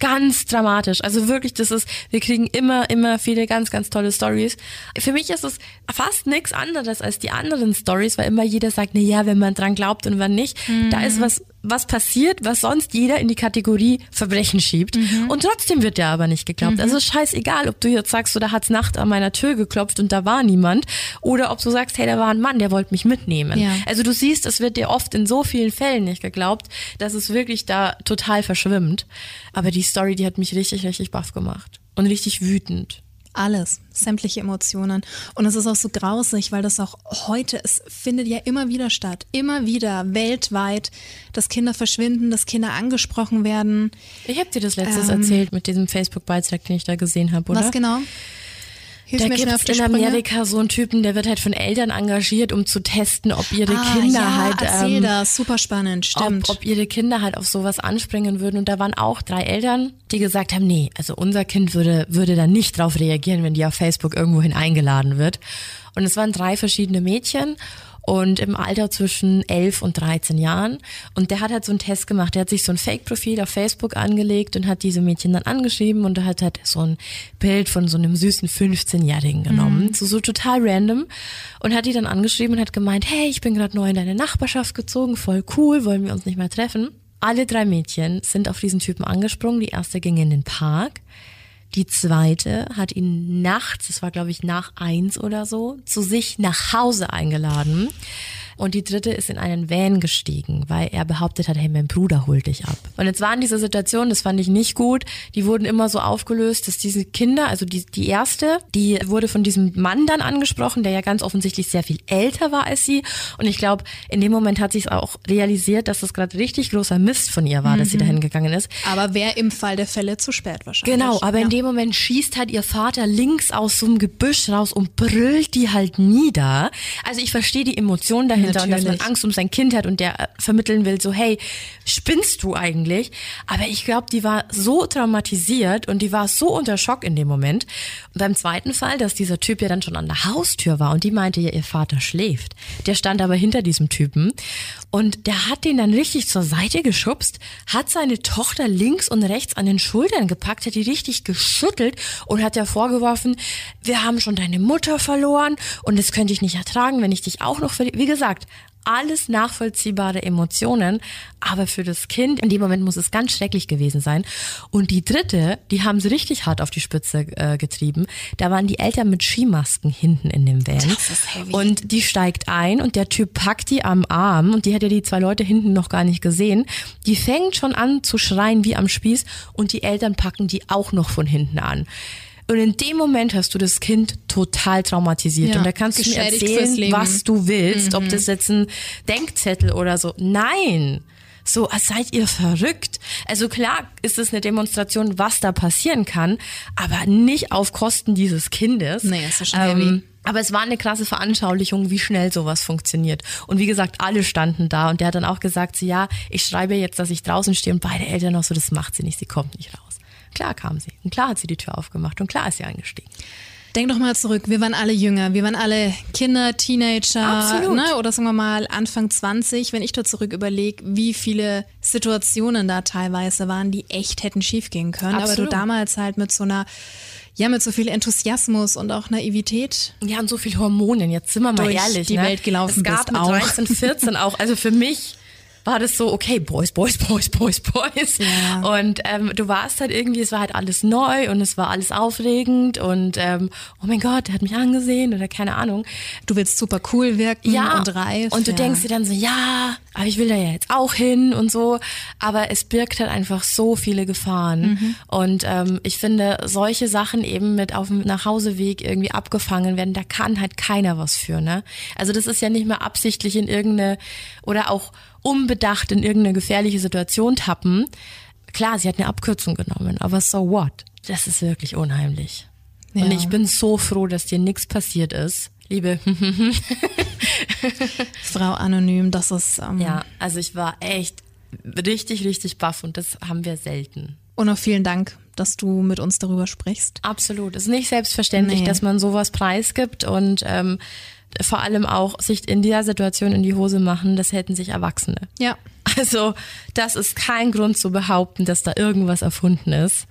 Ganz dramatisch. Also wirklich, das ist, wir kriegen immer, immer viele ganz, ganz tolle Stories. Für mich ist es fast nichts anderes als die anderen Stories, weil immer jeder sagt, na ja, wenn man dran glaubt und wann nicht. Mhm. Da ist was was passiert, was sonst jeder in die Kategorie Verbrechen schiebt. Mhm. Und trotzdem wird der aber nicht geglaubt. Mhm. Also scheißegal, ob du jetzt sagst, so, da hat's Nacht an meiner Tür geklopft und da war niemand. Oder ob du sagst, hey, da war ein Mann, der wollte mich mitnehmen. Ja. Also du siehst, es wird dir oft in so vielen Fällen nicht geglaubt, dass es wirklich da total verschwimmt. Aber die Story, die hat mich richtig, richtig baff gemacht. Und richtig wütend. Alles, sämtliche Emotionen. Und es ist auch so grausig, weil das auch heute, es findet ja immer wieder statt, immer wieder weltweit, dass Kinder verschwinden, dass Kinder angesprochen werden. Ich habe dir das letztes ähm, erzählt mit diesem Facebook-Beitrag, den ich da gesehen habe, oder? Was genau? Hilf da gibt es in Amerika so einen Typen, der wird halt von Eltern engagiert, um zu testen, ob ihre ah, Kinder ja, halt. Erzähl ähm, das, super spannend, stimmt. Ob, ob ihre Kinder halt auf sowas anspringen würden. Und da waren auch drei Eltern, die gesagt haben, nee, also unser Kind würde, würde da nicht drauf reagieren, wenn die auf Facebook irgendwohin eingeladen wird. Und es waren drei verschiedene Mädchen und im Alter zwischen 11 und 13 Jahren. Und der hat halt so einen Test gemacht. Der hat sich so ein Fake-Profil auf Facebook angelegt und hat diese Mädchen dann angeschrieben und da hat halt so ein Bild von so einem süßen 15-Jährigen genommen. Mhm. So, so total random. Und hat die dann angeschrieben und hat gemeint, hey, ich bin gerade neu in deine Nachbarschaft gezogen, voll cool, wollen wir uns nicht mehr treffen? Alle drei Mädchen sind auf diesen Typen angesprungen. Die erste ging in den Park. Die zweite hat ihn nachts, das war glaube ich nach eins oder so, zu sich nach Hause eingeladen. Und die dritte ist in einen Van gestiegen, weil er behauptet hat, hey, mein Bruder holt dich ab. Und jetzt waren diese Situationen, das fand ich nicht gut, die wurden immer so aufgelöst, dass diese Kinder, also die, die erste, die wurde von diesem Mann dann angesprochen, der ja ganz offensichtlich sehr viel älter war als sie. Und ich glaube, in dem Moment hat sie es auch realisiert, dass das gerade richtig großer Mist von ihr war, mhm. dass sie mhm. dahin gegangen ist. Aber wäre im Fall der Fälle zu spät wahrscheinlich. Genau, aber ja. in dem Moment schießt halt ihr Vater links aus so einem Gebüsch raus und brüllt die halt nieder. Also ich verstehe die Emotionen dahinter dahinter Natürlich. und dass man Angst um sein Kind hat und der äh, vermitteln will, so hey, spinnst du eigentlich? Aber ich glaube, die war so traumatisiert und die war so unter Schock in dem Moment. Und beim zweiten Fall, dass dieser Typ ja dann schon an der Haustür war und die meinte ja, ihr Vater schläft. Der stand aber hinter diesem Typen und der hat den dann richtig zur Seite geschubst, hat seine Tochter links und rechts an den Schultern gepackt, hat die richtig geschüttelt und hat ja vorgeworfen, wir haben schon deine Mutter verloren und das könnte ich nicht ertragen, wenn ich dich auch noch verliere. Wie gesagt, alles nachvollziehbare Emotionen, aber für das Kind in dem Moment muss es ganz schrecklich gewesen sein. Und die dritte, die haben sie richtig hart auf die Spitze äh, getrieben. Da waren die Eltern mit Skimasken hinten in dem Van. Das ist heavy. Und die steigt ein und der Typ packt die am Arm und die hat ja die zwei Leute hinten noch gar nicht gesehen. Die fängt schon an zu schreien wie am Spieß und die Eltern packen die auch noch von hinten an. Und in dem Moment hast du das Kind total traumatisiert. Ja, und da kannst du mir erzählen, was du willst, mhm. ob das jetzt ein Denkzettel oder so. Nein. So, als seid ihr verrückt. Also klar ist es eine Demonstration, was da passieren kann, aber nicht auf Kosten dieses Kindes. Nee, ist ja schon ähm, heavy. Aber es war eine krasse Veranschaulichung, wie schnell sowas funktioniert. Und wie gesagt, alle standen da und der hat dann auch gesagt, so, ja, ich schreibe jetzt, dass ich draußen stehe und beide Eltern noch so, das macht sie nicht, sie kommt nicht raus. Klar kam sie. Und klar hat sie die Tür aufgemacht und klar ist sie eingestiegen. Denk doch mal zurück, wir waren alle jünger, wir waren alle Kinder, Teenager ne, oder sagen wir mal Anfang 20. Wenn ich da zurück überlege, wie viele Situationen da teilweise waren, die echt hätten schiefgehen können. Absolut. Aber du damals halt mit so einer ja, mit so viel Enthusiasmus und auch Naivität. Ja, und so viel Hormonen. Jetzt sind wir mal ehrlich. Die ne? Welt gelaufen es gab bist mit auch. 13, 14 auch. Also für mich war das so, okay, Boys, Boys, Boys, Boys, Boys. Ja. Und ähm, du warst halt irgendwie, es war halt alles neu und es war alles aufregend und ähm, oh mein Gott, der hat mich angesehen oder keine Ahnung. Du willst super cool wirken ja, und reif. Und du ja. denkst dir dann so, ja, aber ich will da ja jetzt auch hin und so. Aber es birgt halt einfach so viele Gefahren. Mhm. Und ähm, ich finde, solche Sachen eben mit auf dem Nachhauseweg irgendwie abgefangen werden, da kann halt keiner was für, ne? Also das ist ja nicht mehr absichtlich in irgendeine oder auch unbedacht in irgendeine gefährliche Situation tappen. Klar, sie hat eine Abkürzung genommen, aber so what? Das ist wirklich unheimlich. Ja. Und ich bin so froh, dass dir nichts passiert ist. Liebe Frau Anonym, das ist. Ähm ja, also ich war echt richtig, richtig baff und das haben wir selten. Und auch vielen Dank, dass du mit uns darüber sprichst. Absolut. Es ist nicht selbstverständlich, nee. dass man sowas preisgibt und ähm, vor allem auch sich in dieser Situation in die Hose machen, das hätten sich Erwachsene. Ja. Also das ist kein Grund zu behaupten, dass da irgendwas erfunden ist.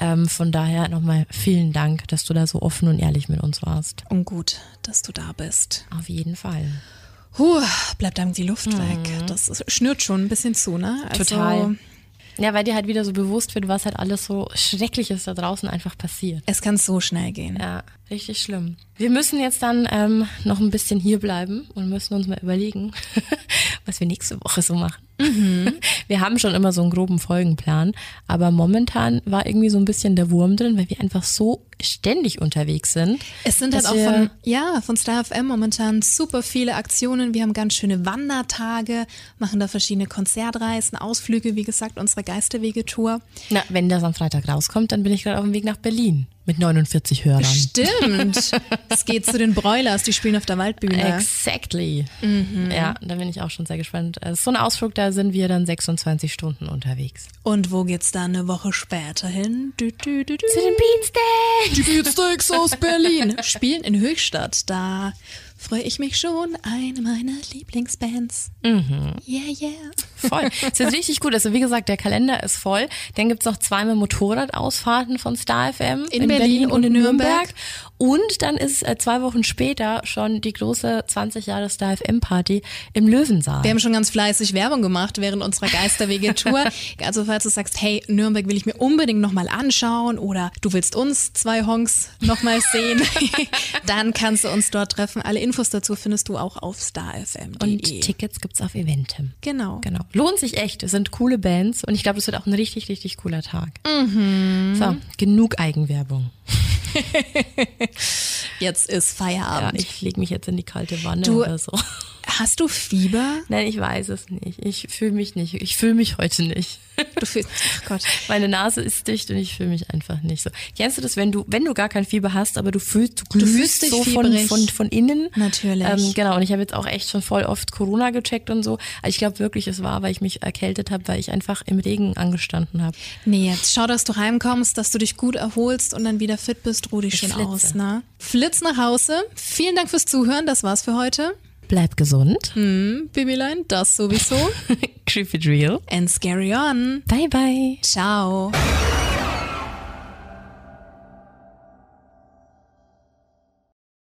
Ähm, von daher nochmal vielen Dank, dass du da so offen und ehrlich mit uns warst. Und gut, dass du da bist. Auf jeden Fall. Puh, bleibt einem die Luft weg. Das schnürt schon ein bisschen zu, ne? Also, Total. Ja, weil dir halt wieder so bewusst wird, was halt alles so Schreckliches da draußen einfach passiert. Es kann so schnell gehen. Ja, richtig schlimm. Wir müssen jetzt dann ähm, noch ein bisschen hier bleiben und müssen uns mal überlegen, was wir nächste Woche so machen. Wir haben schon immer so einen groben Folgenplan, aber momentan war irgendwie so ein bisschen der Wurm drin, weil wir einfach so ständig unterwegs sind. Es sind halt auch von, ja, von Star FM momentan super viele Aktionen. Wir haben ganz schöne Wandertage, machen da verschiedene Konzertreisen, Ausflüge, wie gesagt, unsere Geisterwege-Tour. Na, wenn das am Freitag rauskommt, dann bin ich gerade auf dem Weg nach Berlin mit 49 Hörern. Stimmt. es geht zu den Broilers, die spielen auf der Waldbühne. Exactly. Ja, da bin ich auch schon sehr gespannt. Es ist so ein Ausflug, da sind wir dann 26 Stunden unterwegs. Und wo geht's dann eine Woche später hin? Dü, dü, dü. Zu den Beanstags! Die Beatsteaks aus Berlin spielen in Höchstadt. Da freue ich mich schon. Eine meiner Lieblingsbands. Mhm. Yeah, yeah. Voll. Es ist richtig gut. Also wie gesagt, der Kalender ist voll. Dann gibt's noch zweimal Motorradausfahrten von Star FM In Berlin und in Nürnberg. Und dann ist äh, zwei Wochen später schon die große 20 Jahre Star FM Party im Löwensaal. Wir haben schon ganz fleißig Werbung gemacht während unserer Geisterwege-Tour. also falls du sagst, hey, Nürnberg will ich mir unbedingt nochmal anschauen oder du willst uns zwei Honks nochmal sehen, dann kannst du uns dort treffen. Alle Infos dazu findest du auch auf starfm.de. und Tickets gibt's auf Eventem. Genau. Genau. Lohnt sich echt. Es sind coole Bands und ich glaube, es wird auch ein richtig, richtig cooler Tag. Mhm. So, genug Eigenwerbung. Jetzt ist Ja, Feierabend. ich lege mich jetzt in die kalte Wanne Du- oder so. Hast du Fieber? Nein, ich weiß es nicht. Ich fühle mich nicht. Ich fühle mich heute nicht. Du fühlst, ach Gott. Meine Nase ist dicht und ich fühle mich einfach nicht so. Kennst du das, wenn du, wenn du gar kein Fieber hast, aber du fühlst, du glühst fühlst dich so von, von, von innen? Natürlich. Ähm, genau, und ich habe jetzt auch echt schon voll oft Corona gecheckt und so. Ich glaube wirklich, es war, weil ich mich erkältet habe, weil ich einfach im Regen angestanden habe. Nee, jetzt schau, dass du heimkommst, dass du dich gut erholst und dann wieder fit bist. Ruh dich schön flitze. aus, ne? Flitz nach Hause. Vielen Dank fürs Zuhören. Das war's für heute. Bleib gesund. Babylein, das sowieso. Keep it real. And scary on. Bye, bye. Ciao.